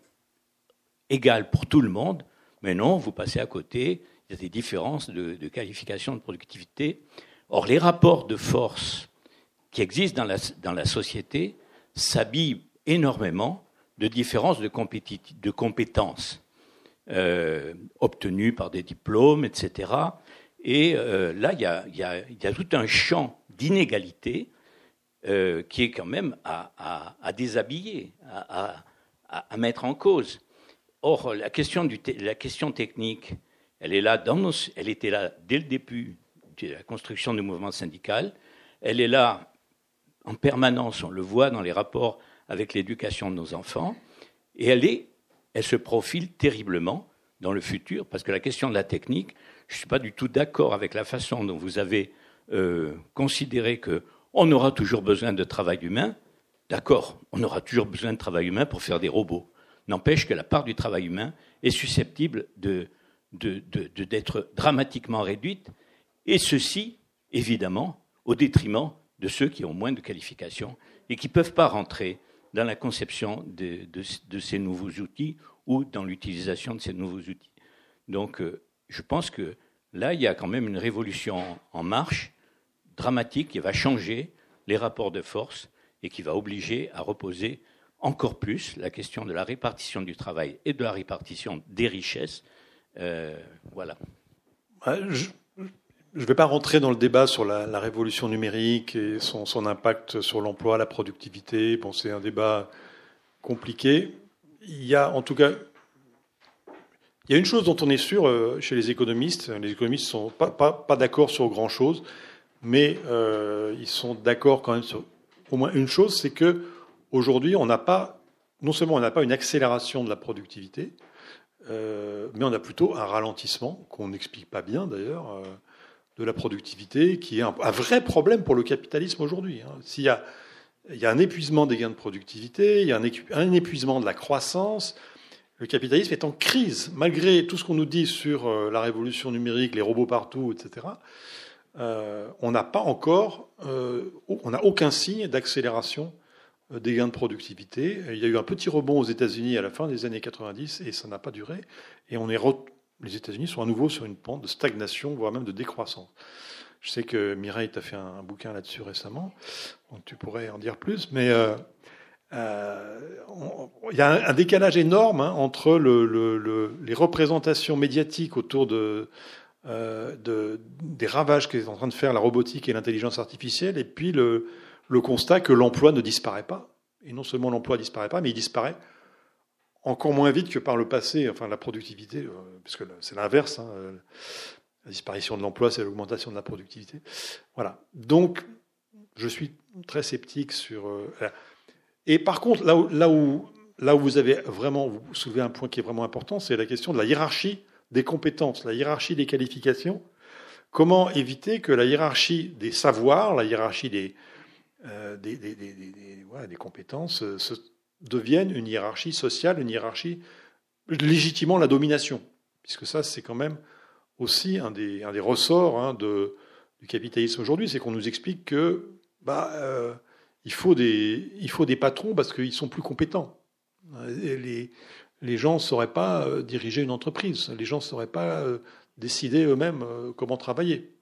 égal pour tout le monde, mais non, vous passez à côté, il y a des différences de, de qualification de productivité. Or, les rapports de force qui existent dans la, société s'habillent énormément de différences de, compétences euh, obtenus par des diplômes, etc. Et euh, là, il y, a, tout un champ d'inégalité euh, qui est quand même à, déshabiller, à, mettre en cause. Or, la question, du la question technique, Elle, est là dans elle était là dès le début de la construction du mouvement syndical. Elle est là en permanence, on le voit dans les rapports avec l'éducation de nos enfants. Et elle, se profile terriblement dans le futur, parce que la question de la technique, je ne suis pas du tout d'accord avec la façon dont vous avez euh, considéré qu'on aura toujours besoin de travail humain. D'accord, on aura toujours besoin de travail humain pour faire des robots. N'empêche que la part du travail humain est susceptible d'être dramatiquement réduite, et ceci, évidemment, au détriment de ceux qui ont moins de qualifications et qui ne peuvent pas rentrer dans la conception de, ces nouveaux outils ou dans l'utilisation de ces nouveaux outils. Donc, euh, je pense que là, il y a quand même une révolution en marche, dramatique, qui va changer les rapports de force et qui va obliger à reposer encore plus la question de la répartition du travail et de la répartition des richesses. Euh, voilà. je ne vais pas rentrer dans le débat sur la, révolution numérique et son, impact sur l'emploi, la productivité. Bon, c'est un débat compliqué. Il y a en tout cas il y a une chose dont on est sûr euh, chez les économistes. Les économistes ne sont pas, d'accord sur grand-chose, mais euh, ils sont d'accord quand même sur au moins une chose, c'est que aujourd'hui, on n'a pas, non seulement on n'a pas une accélération de la productivité, euh, mais on a plutôt un ralentissement, qu'on n'explique pas bien d'ailleurs, de la productivité, qui est un, vrai problème pour le capitalisme aujourd'hui. Hein. S'il y a, un épuisement des gains de productivité, il y a un, épuisement de la croissance, le capitalisme est en crise, malgré tout ce qu'on nous dit sur euh, la révolution numérique, les robots partout, etc. on n'a pas encore, on n'a aucun signe d'accélération euh, des gains de productivité. Il y a eu un petit rebond aux États-Unis à la fin des années 90 et ça n'a pas duré. Et on est les États-Unis sont à nouveau sur une pente de stagnation, voire même de décroissance. Je sais que Mireille t'a fait un, bouquin là-dessus récemment, donc tu pourrais en dire plus. Mais euh, euh, il y a un, décalage énorme hein, entre les représentations médiatiques autour de, des ravages qu'est en train de faire la robotique et l'intelligence artificielle, et puis le constat que l'emploi ne disparaît pas. Et non seulement l'emploi ne disparaît pas, mais il disparaît encore moins vite que par le passé. Enfin, la productivité, euh, parce que c'est l'inverse. Hein, euh, la disparition de l'emploi, c'est l'augmentation de la productivité. Voilà. Donc, je suis très sceptique sur. Euh, et par contre, là où, là où, là où vous avez vraiment, vous soulevez un point qui est vraiment important, c'est la question de la hiérarchie des compétences, la hiérarchie des qualifications. Comment éviter que la hiérarchie des savoirs, la hiérarchie des, euh, des, des, des, des, compétences se, deviennent une hiérarchie sociale, une hiérarchie légitimement la domination, puisque ça c'est quand même aussi un des, ressorts hein, du capitalisme aujourd'hui, c'est qu'on nous explique que bah, euh, il, faut des, patrons parce qu'ils sont plus compétents. les, gens ne sauraient pas diriger une entreprise, les gens ne sauraient pas décider eux-mêmes comment travailler.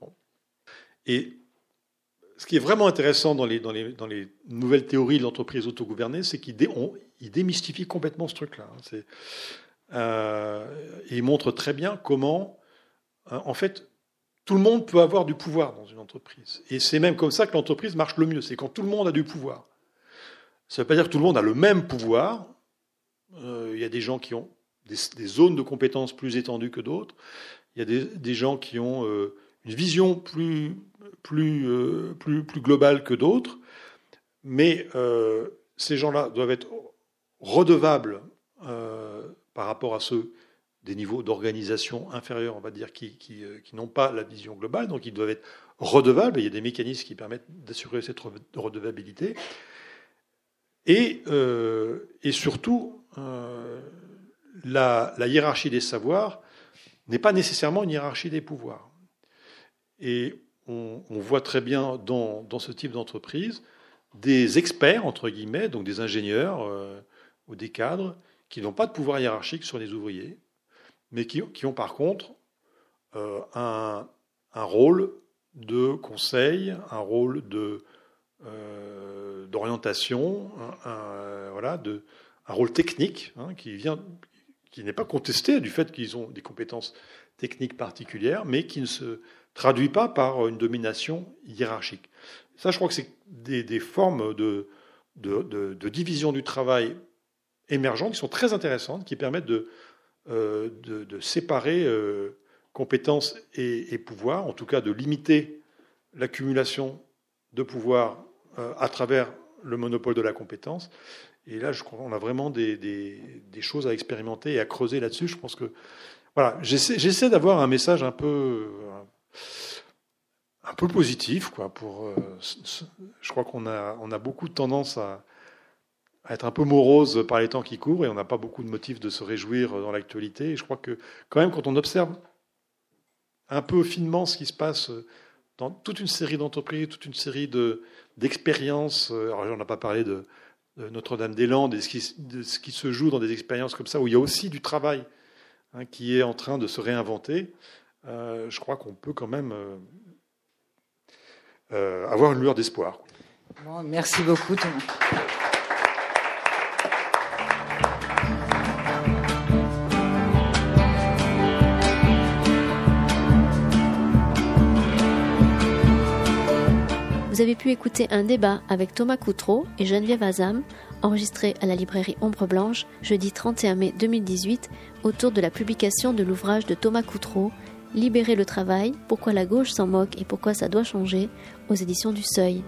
Et ce qui est vraiment intéressant dans les, nouvelles théories de l'entreprise autogouvernée, c'est qu'ils démystifient complètement ce truc-là. Hein. Euh, et ils montrent très bien comment, euh, en fait, tout le monde peut avoir du pouvoir dans une entreprise. Et c'est même comme ça que l'entreprise marche le mieux, c'est quand tout le monde a du pouvoir. Ça ne veut pas dire que tout le monde a le même pouvoir. Euh, il y a des gens qui ont des, zones de compétences plus étendues que d'autres. Il y a des gens qui ont une vision euh, plus, globale que d'autres, mais euh, ces gens-là doivent être redevables euh, par rapport à ceux des niveaux d'organisation inférieurs, on va dire, qui, n'ont pas la vision globale, donc ils doivent être redevables, il y a des mécanismes qui permettent d'assurer cette redevabilité, et, surtout, la hiérarchie des savoirs n'est pas nécessairement une hiérarchie des pouvoirs. Et on, voit très bien dans, ce type d'entreprise des experts, entre guillemets, donc des ingénieurs euh, ou des cadres, qui n'ont pas de pouvoir hiérarchique sur les ouvriers, mais qui, ont par contre euh, un, rôle de conseil, un rôle de, euh, d'orientation, un, voilà, de, un rôle technique hein, qui, vient, qui n'est pas contesté du fait qu'ils ont des compétences techniques particulières, mais qui ne se traduit pas par une domination hiérarchique. Ça, je crois que c'est des, formes de, de, division du travail émergentes qui sont très intéressantes, qui permettent de, euh, séparer euh, compétences et, pouvoir, en tout cas de limiter l'accumulation de pouvoir euh, à travers le monopole de la compétence. Et là, je crois qu'on a vraiment des, des, choses à expérimenter et à creuser là-dessus. Je pense que voilà, j'essaie d'avoir un message un peu un peu positif, quoi. Pour, euh, je crois qu'on a on a beaucoup de tendance à, être un peu morose par les temps qui courent et on n'a pas beaucoup de motifs de se réjouir dans l'actualité. Et je crois que quand même, quand on observe un peu finement ce qui se passe dans toute une série d'entreprises, toute une série de d'expériences. Euh, alors, on n'a pas parlé de, Notre-Dame-des-Landes et ce qui se joue dans des expériences comme ça, où il y a aussi du travail hein, qui est en train de se réinventer. Euh, je crois qu'on peut quand même euh, avoir une lueur d'espoir. merci beaucoup, Thomas. Vous avez pu écouter un débat avec Thomas Coutreau et Geneviève Azam, enregistré à la librairie Ombre Blanche jeudi 31 mai 2018 autour de la publication de l'ouvrage de Thomas Coutreau Libérer le travail, pourquoi la gauche s'en moque et pourquoi ça doit changer aux éditions du Seuil.